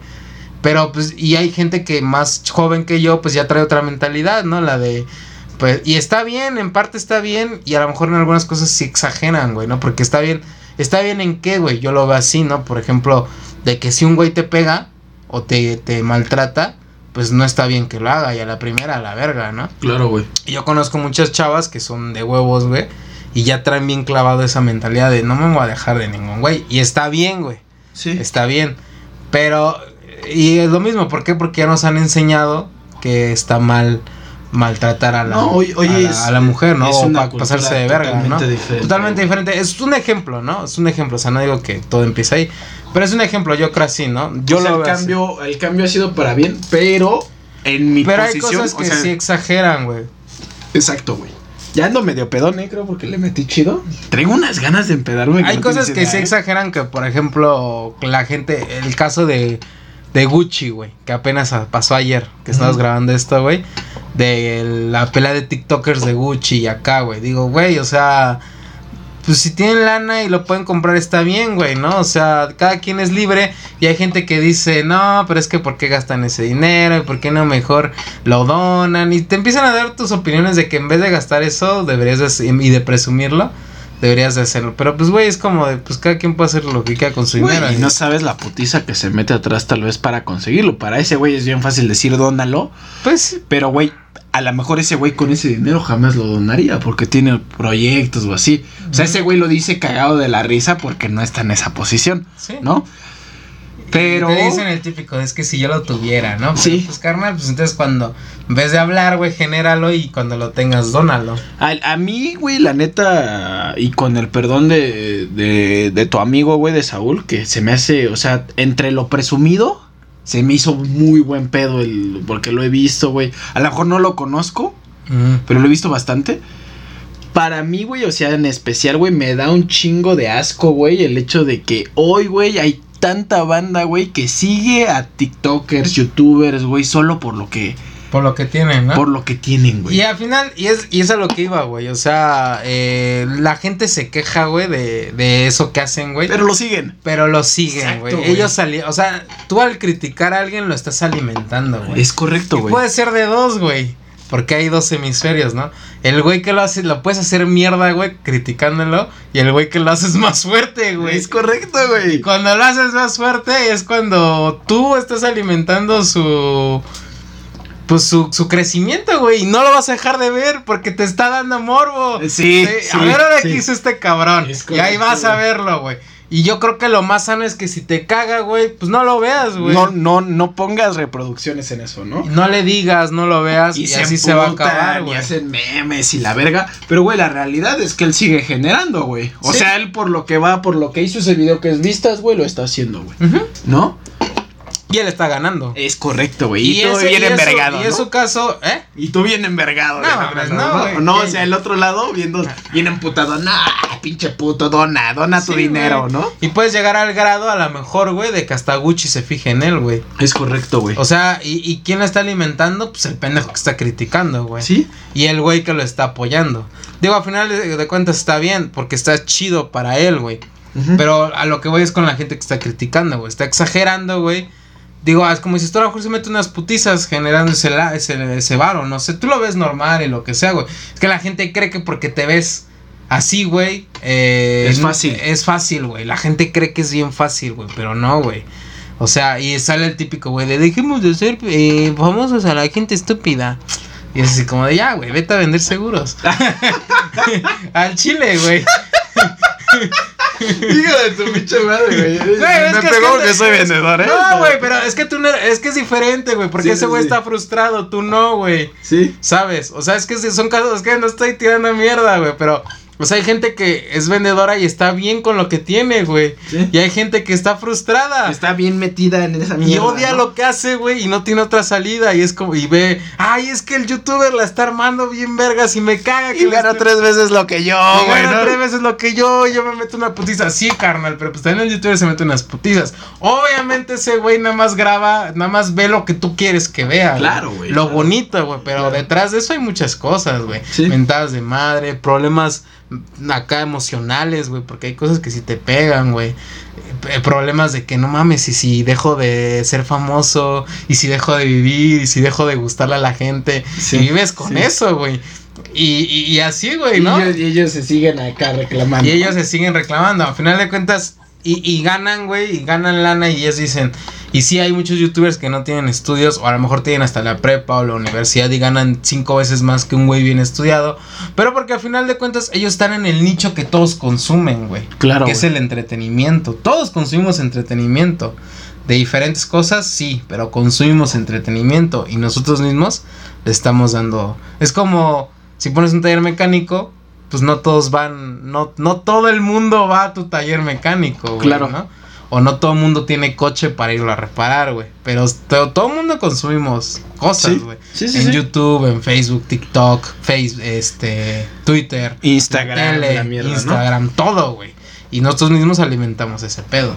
Pero pues y hay gente que más joven que yo pues ya trae otra mentalidad, ¿no? La de pues y está bien, en parte está bien y a lo mejor en algunas cosas sí exageran, güey, ¿no? Porque está bien, está bien en qué, güey, yo lo veo así, ¿no? Por ejemplo, de que si un güey te pega o te, te maltrata, pues no está bien que lo haga y a la primera a la verga, ¿no? Claro, güey. Y Yo conozco muchas chavas que son de huevos, güey. y ya traen bien clavado esa mentalidad de no me voy a dejar de ningún güey. Y está bien, güey. Sí. Está bien. Pero, y es lo mismo, ¿por qué? Porque ya nos han enseñado que está mal maltratar a la, No, a, la es- a la mujer, ¿no? O pa- pasarse de verga, ¿no? totalmente diferente. Totalmente diferente. Es un ejemplo, ¿no? Es un ejemplo. O sea, no digo que todo empieza ahí. Pero es un ejemplo, yo creo así, ¿no? Yo O lo el veo así. cambio, el cambio ha sido para bien, pero en mi Pero hay posición, cosas o que sea, sí exageran, güey. exacto, güey. Ya ando medio pedón, eh, creo, porque le metí chido. Traigo unas ganas de empedarme. Hay no cosas que sí ¿eh? exageran que, por ejemplo, la gente, el caso de, de Gucci, güey, que apenas pasó ayer, que estamos Ujú. grabando esto, güey, de la pelea de TikTokers de Gucci y acá, güey. Digo, güey, o sea, pues si tienen lana y lo pueden comprar está bien, güey, ¿no? O sea, cada quien es libre y hay gente que dice, no, pero es que ¿por qué gastan ese dinero? ¿Y por qué no mejor lo donan? Y te empiezan a dar tus opiniones de que en vez de gastar eso, deberías de, y de presumirlo, deberías de hacerlo. Pero pues, güey, es como de, pues cada quien puede hacer lo que quiera con su dinero. y no sabes la putiza que se mete atrás tal vez para conseguirlo. Para ese güey es bien fácil decir dónalo. Pues, Pero, güey, a lo mejor ese güey con ese dinero jamás lo donaría porque tiene proyectos o así. O sea, ese güey lo dice cagado de la risa porque no está en esa posición, sí. ¿no? Pero... Te dicen el típico, es que si yo lo tuviera, ¿no? Pero, Sí. Pues carnal, pues entonces cuando, en vez de hablar, güey, genéralo y cuando lo tengas, dónalo. A, a mí, güey, la neta, y con el perdón de, de, de tu amigo, güey, de Saúl, que se me hace, o sea, entre lo presumido, se me hizo muy buen pedo, el, porque lo he visto, güey. A lo mejor no lo conozco, pero lo he visto bastante. Para mí, güey, o sea, en especial, güey, me da un chingo de asco, güey, el hecho de que hoy, güey, hay tanta banda, güey, que sigue a TikTokers, YouTubers, güey, solo por lo que, Por lo que tienen, ¿no? por lo que tienen, güey. Y al final, y es, y es a lo que iba, güey. O sea, eh, la gente se queja, güey, de, de eso que hacen, güey. Pero, Pero lo siguen. lo siguen, güey. Ellos salieron, o sea, tú al criticar a alguien lo estás alimentando, güey. Es correcto, güey. puede ser de dos, güey. Porque hay dos hemisferios, ¿no? El güey que lo hace, lo puedes hacer mierda, güey, criticándolo. Y el güey que lo hace es más fuerte, güey. Es correcto, güey. Cuando lo haces más fuerte es cuando tú estás alimentando su. Pues su, su crecimiento, güey. Y no lo vas a dejar de ver porque te está dando morbo. Sí, a ver ahora sí. qué hizo este cabrón. Es y ahí vas a verlo, güey. Y yo creo que lo más sano es que si te caga, güey, pues no lo veas, güey. No, no, no pongas reproducciones en eso, ¿no? Y No le digas, no lo veas y, así se va a acabar, Y güey. hacen memes y la verga. Pero, güey, la realidad es que él sigue generando, güey. O Sí. sea, él por lo que va, por lo que hizo ese video que es vistas, güey, lo está haciendo, güey. ¿No? Y él está ganando. Es correcto, güey. Y, tú ese- bien y eso- envergado. Y ¿no? es su caso, ¿eh? Y tú bien envergado. No, mames, no, güey. No, o sea, el otro lado viendo bien emputado. Nah, pinche puto, dona, dona tu dinero. ¿no? Y puedes llegar al grado, a lo mejor, güey, de que hasta Gucci se fije en él, güey. Es correcto, güey. O sea, ¿y, ¿y quién lo está alimentando? Pues el pendejo que está criticando, güey. ¿Sí? Y el güey que lo está apoyando. Digo, al final de, de cuentas está bien, porque está chido para él, güey. Pero a lo que voy es con la gente que está criticando, güey. Está exagerando, güey. Digo, ah, es como si tú a lo mejor se mete unas putizas generando ese, la- ese, ese varo, no sé. Tú lo ves normal y lo que sea, güey. Es que la gente cree que porque te ves así, güey. eh, Es fácil. Es fácil, güey. La gente cree que es bien fácil, güey. Pero no, güey. O sea, y sale el típico, güey, de dejemos de ser eh, famosos a la gente estúpida. Y es así como de ya, güey, vete a vender seguros. [laughs] [laughs] Al chile, güey. Hijo de tu pinche madre, güey. Me que- pegó porque que- soy vendedor, ¿eh? No, güey, pero es que tú no, es que es diferente, güey, porque Sí, ese güey sí. está frustrado, tú no, güey. Sí. ¿Sabes? O sea, es que son casos es que no estoy tirando mierda, güey, pero o sea, hay gente que es vendedora y está bien con lo que tiene, güey. Sí. Y hay gente que está frustrada. Está bien metida en esa y mierda. odia ¿no? lo que hace, güey, y no tiene otra salida. Y es como, y ve, ay, es que el youtuber la está armando bien vergas y me caga que Y gana tres veces lo que yo, y güey. gana ¿no? tres veces lo que yo, yo me meto una putiza. Sí, carnal, pero pues también el youtuber se mete unas putizas. Obviamente ese güey nada más graba, nada más ve lo que tú quieres que vea. Claro, güey, Lo claro. bonito, güey, pero Claro. detrás de eso hay muchas cosas, güey. Sí. Mentadas de madre, problemas acá emocionales, güey, porque hay cosas que sí te pegan, güey. Eh, problemas de que no mames, y si dejo de ser famoso, y si dejo de vivir, y si dejo de gustarle a la gente, Sí, y vives con sí. eso, güey. Y, y, y así, güey, Y ¿no? ellos, y ellos se siguen acá reclamando. Y ellos se siguen reclamando. A final de cuentas, Y, y ganan, güey, y ganan lana y ellos dicen, y sí hay muchos youtubers que no tienen estudios o a lo mejor tienen hasta la prepa o la universidad y ganan cinco veces más que un güey bien estudiado, pero porque al final de cuentas ellos están en el nicho que todos consumen, güey. Claro, Que es el entretenimiento. Todos consumimos entretenimiento. De diferentes cosas, sí, pero consumimos entretenimiento y nosotros mismos le estamos dando. Es como si pones un taller mecánico, pues no todos van, no, no todo el mundo va a tu taller mecánico, güey, Claro. ¿no? O no todo el mundo tiene coche para irlo a reparar, güey. Pero to- todo el mundo consumimos cosas, güey. Sí, sí, en. YouTube, en Facebook, TikTok, Facebook, este, Twitter, Instagram, tele, la mierda, ¿no? Instagram, todo, güey. Y nosotros mismos alimentamos ese pedo.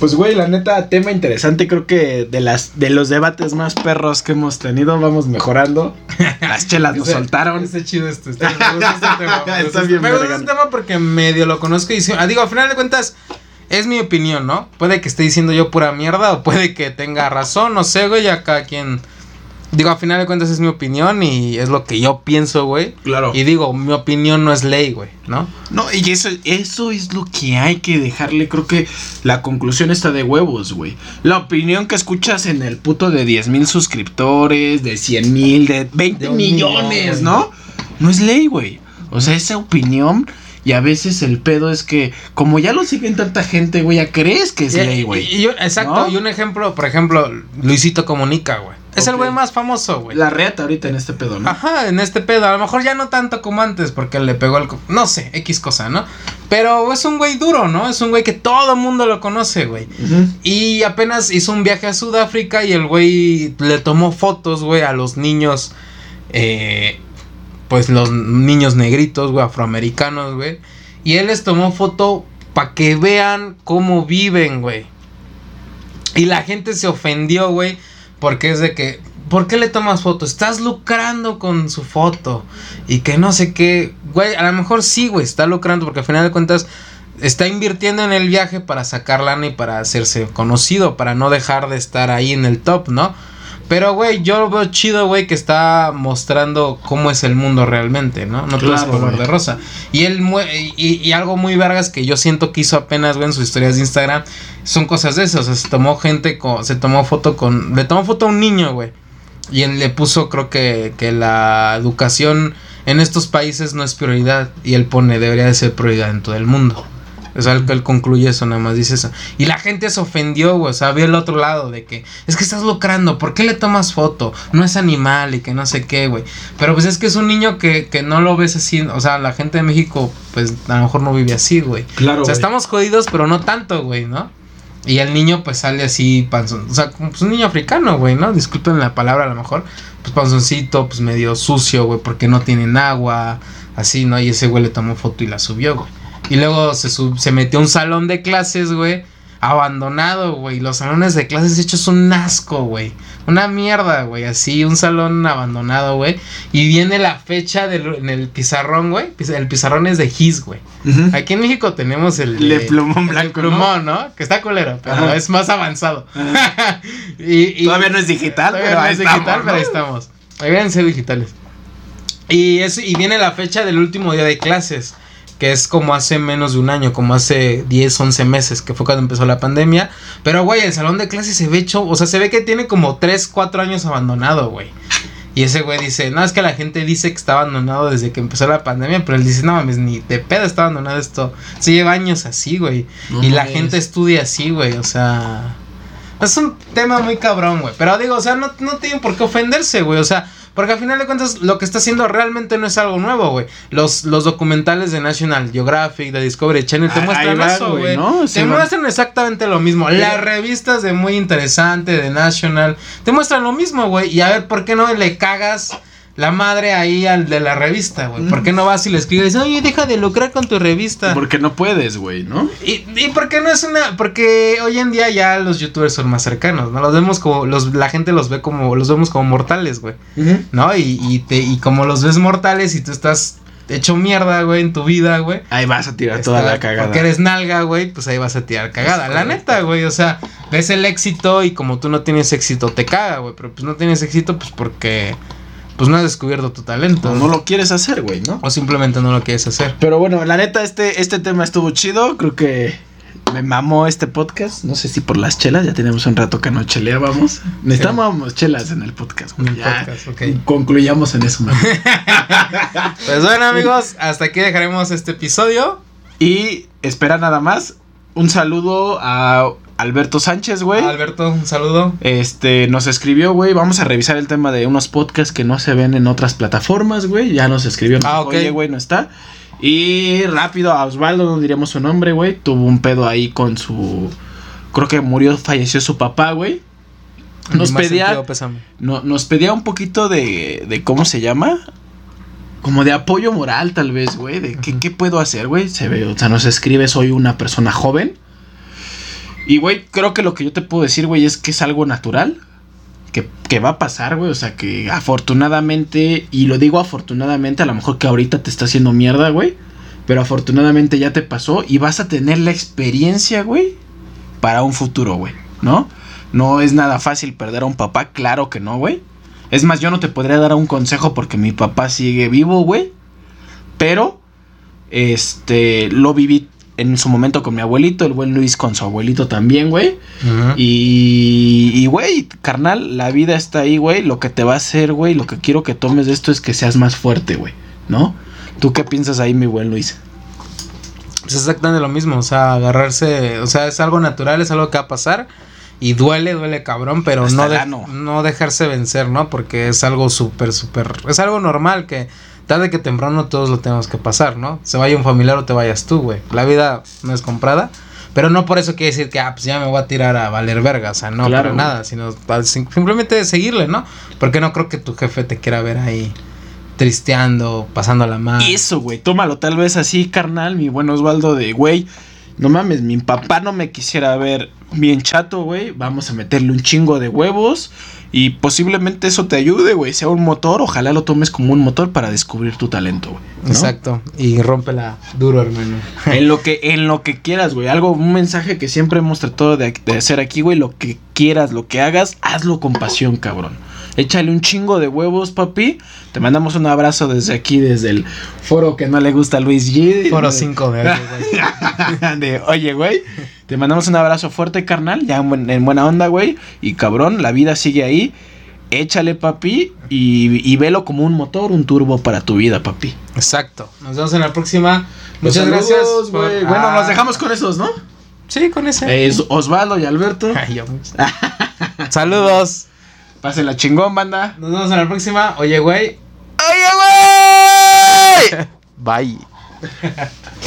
Pues güey, la neta, tema interesante, creo que de las de los debates más perros que hemos tenido, vamos mejorando. [laughs] Las chelas nos Ese- soltaron. Está chido esto. Está, me gusta este tema. me gusta- [laughs] bien Me gusta verga. este tema porque medio lo conozco y ah, digo, al final de cuentas, es mi opinión, ¿no? Puede que esté diciendo yo pura mierda o puede que tenga razón, no sé, güey, ya cada quien. Digo, al final de cuentas es mi opinión y es lo que yo pienso, güey. Claro. Y digo, mi opinión no es ley, güey, ¿no? No, y eso, eso es lo que hay que dejarle. Creo que la conclusión está de huevos, güey. La opinión que escuchas en el puto de 10 mil suscriptores, de 100 mil, de 20 De un millón, millones. ¿no? No es ley, güey. O sea, esa opinión. Y a veces el pedo es que, como ya lo siguen tanta gente, güey, ya crees que es Y- ley, y- güey. y yo- exacto, ¿No? y un ejemplo, por ejemplo, Luisito Comunica, güey. Es el güey más famoso, güey. La reata ahorita en este pedo, ¿no? Ajá, en este pedo. A lo mejor ya no tanto como antes, porque le pegó el. No sé, X cosa, ¿no? Pero es un güey duro, ¿no? Es un güey que todo el mundo lo conoce, güey. Y apenas hizo un viaje a Sudáfrica y el güey le tomó fotos, güey, a los niños. eh, pues los niños negritos, güey, afroamericanos, güey. Y él les tomó foto para que vean cómo viven, güey. Y la gente se ofendió, güey, porque es de que, ¿por qué le tomas foto? Estás lucrando con su foto. Y que no sé qué, güey, a lo mejor sí, güey, está lucrando porque al final de cuentas está invirtiendo en el viaje para sacar lana y para hacerse conocido, para no dejar de estar ahí en el top, ¿no? Pero, güey, yo lo veo chido, güey, que está mostrando cómo es el mundo realmente, ¿no? No todo es Claro, color güey. de rosa. Y él, y, y algo muy vergas que yo siento que hizo apenas, güey, en sus historias de Instagram, son cosas de esas. O sea, se tomó gente con, se tomó foto con, le tomó foto a un niño, güey. Y él le puso, creo que, que la educación en estos países no es prioridad. Y él pone, debería de ser prioridad en todo el mundo. O sea, él, él concluye eso, nada más dice eso. Y la gente se ofendió, güey. O sea, vio el otro lado de que es que estás lucrando. ¿Por qué le tomas foto? No es animal y que no sé qué, güey. Pero pues es que es un niño que, que no lo ves así. O sea, la gente de México, pues a lo mejor no vive así, güey. Claro, O sea, estamos jodidos, pero no tanto, güey, ¿no? Y el niño, pues sale así, panzón. O sea, pues, un niño africano, güey, ¿no? Disculpen la palabra a lo mejor. Pues panzoncito, pues medio sucio, güey, porque no tienen agua, así, ¿no? Y ese güey le tomó foto y la subió, güey. Y luego se, sub- se metió a un salón de clases, güey, abandonado, güey. Los salones de clases hechos un asco, güey. Una mierda, güey, así, un salón abandonado, güey. Y viene la fecha del, en el pizarrón, güey. El pizarrón es de His, güey. Aquí en México tenemos el Le plumón el blanco, ¿no? plumón, ¿no? Que está culero, pero Ajá. es más avanzado. Ajá. [laughs] y, y- Todavía no es digital, todavía pero no ahí es digital, pero ahí estamos. Deberían ser digitales. Y eso, y viene la fecha del último día de clases, que es como hace menos de un año, como hace 10, 11 meses, que fue cuando empezó la pandemia. Pero, güey, el salón de clases se ve hecho, o sea, se ve que tiene como 3, 4 años abandonado, güey. Y ese güey dice, no, es que la gente dice que está abandonado desde que empezó la pandemia, pero él dice, no mames, ni de pedo está abandonado esto. Se lleva años así, güey. No y la gente estudia así, güey, o sea... Es un tema muy cabrón, güey. Pero digo, o sea, no, no tienen por qué ofenderse, güey. O sea, porque al final de cuentas lo que está haciendo realmente no es algo nuevo, güey. Los, los documentales de National Geographic, de Discovery Channel, te Ahí muestran eso, güey, Te muestran exactamente lo mismo. Las revistas de Muy Interesante, de National, te muestran lo mismo, güey. Y a ver, ¿por qué no le cagas la madre ahí al de la revista, güey? ¿Por qué no vas y le escribes, oye, deja de lucrar con tu revista? Porque no puedes, güey, ¿no? ¿Y, y por qué no es una.? Porque hoy en día ya los youtubers son más cercanos, ¿no? Los vemos como. Los, la gente los ve como. Los vemos como mortales, güey. ¿No? Y, y, te, y como los ves mortales y tú estás hecho mierda, güey, en tu vida, güey. Ahí vas a tirar toda la cagada. Porque eres nalga, güey, pues ahí vas a tirar cagada. La neta, güey, o sea, ves el éxito y como tú no tienes éxito, te caga, güey. Pero pues no tienes éxito, pues porque. Pues no has descubierto tu talento. O no lo quieres hacer, güey, ¿no? O simplemente no lo quieres hacer. Pero bueno, la neta, este, este tema estuvo chido. Creo que Me mamó este podcast. No sé si por las chelas. Ya tenemos un rato que no cheleábamos. [laughs] Necesitábamos chelas en el podcast. En el Ya, podcast, ok. Concluyamos en eso, man. [laughs] Pues bueno, amigos, hasta aquí dejaremos este episodio. y espera nada más. Un saludo a Alberto Sánchez, güey. Alberto, un saludo. Este, nos escribió, güey, vamos a revisar el tema de unos podcasts que no se ven en otras plataformas, güey. Ya nos escribió, Ah, ok. oye, güey, no está. Y rápido a Osvaldo, no diríamos su nombre, güey. Tuvo un pedo ahí con su... Creo que murió, falleció su papá, güey. Nos pedía, sentido no, nos pedía un poquito de, de, ¿cómo se llama? Como de apoyo moral, tal vez, güey. De qué puedo hacer, güey. Se ve, o sea, nos escribe, soy una persona joven. Y, güey, creo que lo que yo te puedo decir, güey, es que es algo natural. Que, que va a pasar, güey. O sea, que afortunadamente, y lo digo afortunadamente, a lo mejor que ahorita te está haciendo mierda, güey. Pero afortunadamente ya te pasó y vas a tener la experiencia, güey, para un futuro, güey, ¿no? No es nada fácil perder a un papá, claro que no, güey. Es más, yo no te podría dar un consejo porque mi papá sigue vivo, güey. Pero, este, lo viví en su momento con mi abuelito, el buen Luis con su abuelito también, güey. Y, y, güey, carnal, la vida está ahí, güey. Lo que te va a hacer, güey, lo que quiero que tomes de esto es que seas más fuerte, güey, ¿no? ¿Tú qué piensas ahí, mi buen Luis? Es exactamente lo mismo, o sea, agarrarse, o sea, es algo natural, es algo que va a pasar y duele, duele cabrón, pero Hasta no, de- no dejarse vencer, ¿no? Porque es algo súper, súper, es algo normal que tarde que temprano todos lo tenemos que pasar, ¿no? Se vaya un familiar o te vayas tú, güey. La vida no es comprada, pero no por eso quiere decir que, ah, pues ya me voy a tirar a valer verga, o sea, no, Claro, para güey. nada, sino simplemente seguirle, ¿no? Porque no creo que tu jefe te quiera ver ahí tristeando, pasándola mal. Eso, güey, tómalo tal vez así, carnal, mi buen Osvaldo, de, güey, no mames, mi papá no me quisiera ver bien chato, güey, vamos a meterle un chingo de huevos y posiblemente eso te ayude, güey, sea un motor, ojalá lo tomes como un motor para descubrir tu talento, güey. ¿no? Exacto, y rómpela duro, hermano. En [laughs] lo que, en lo que quieras, güey. Algo, un mensaje que siempre hemos tratado de, de hacer aquí, güey. Lo que quieras, lo que hagas, hazlo con pasión, cabrón. Échale un chingo de huevos, papi. Te mandamos un abrazo desde aquí, desde el foro que no le gusta a Luis G. Foro De- 5 de de, oye, güey. Te mandamos un abrazo fuerte, carnal. Ya en, buen- en buena onda, güey. Y cabrón, la vida sigue ahí. Échale, papi. Y, y velo como un motor, un turbo para tu vida, papi. Exacto. Nos vemos en la próxima. Los Muchas saludos, gracias. por-. Bueno, Ah, nos dejamos con esos, ¿no? Sí, con ese. Es Osvaldo y Alberto. Ay. [laughs] Saludos. Pásenla chingón, banda. Nos vemos en la próxima. Oye, güey. ¡Oye, güey! [laughs] Bye. [laughs]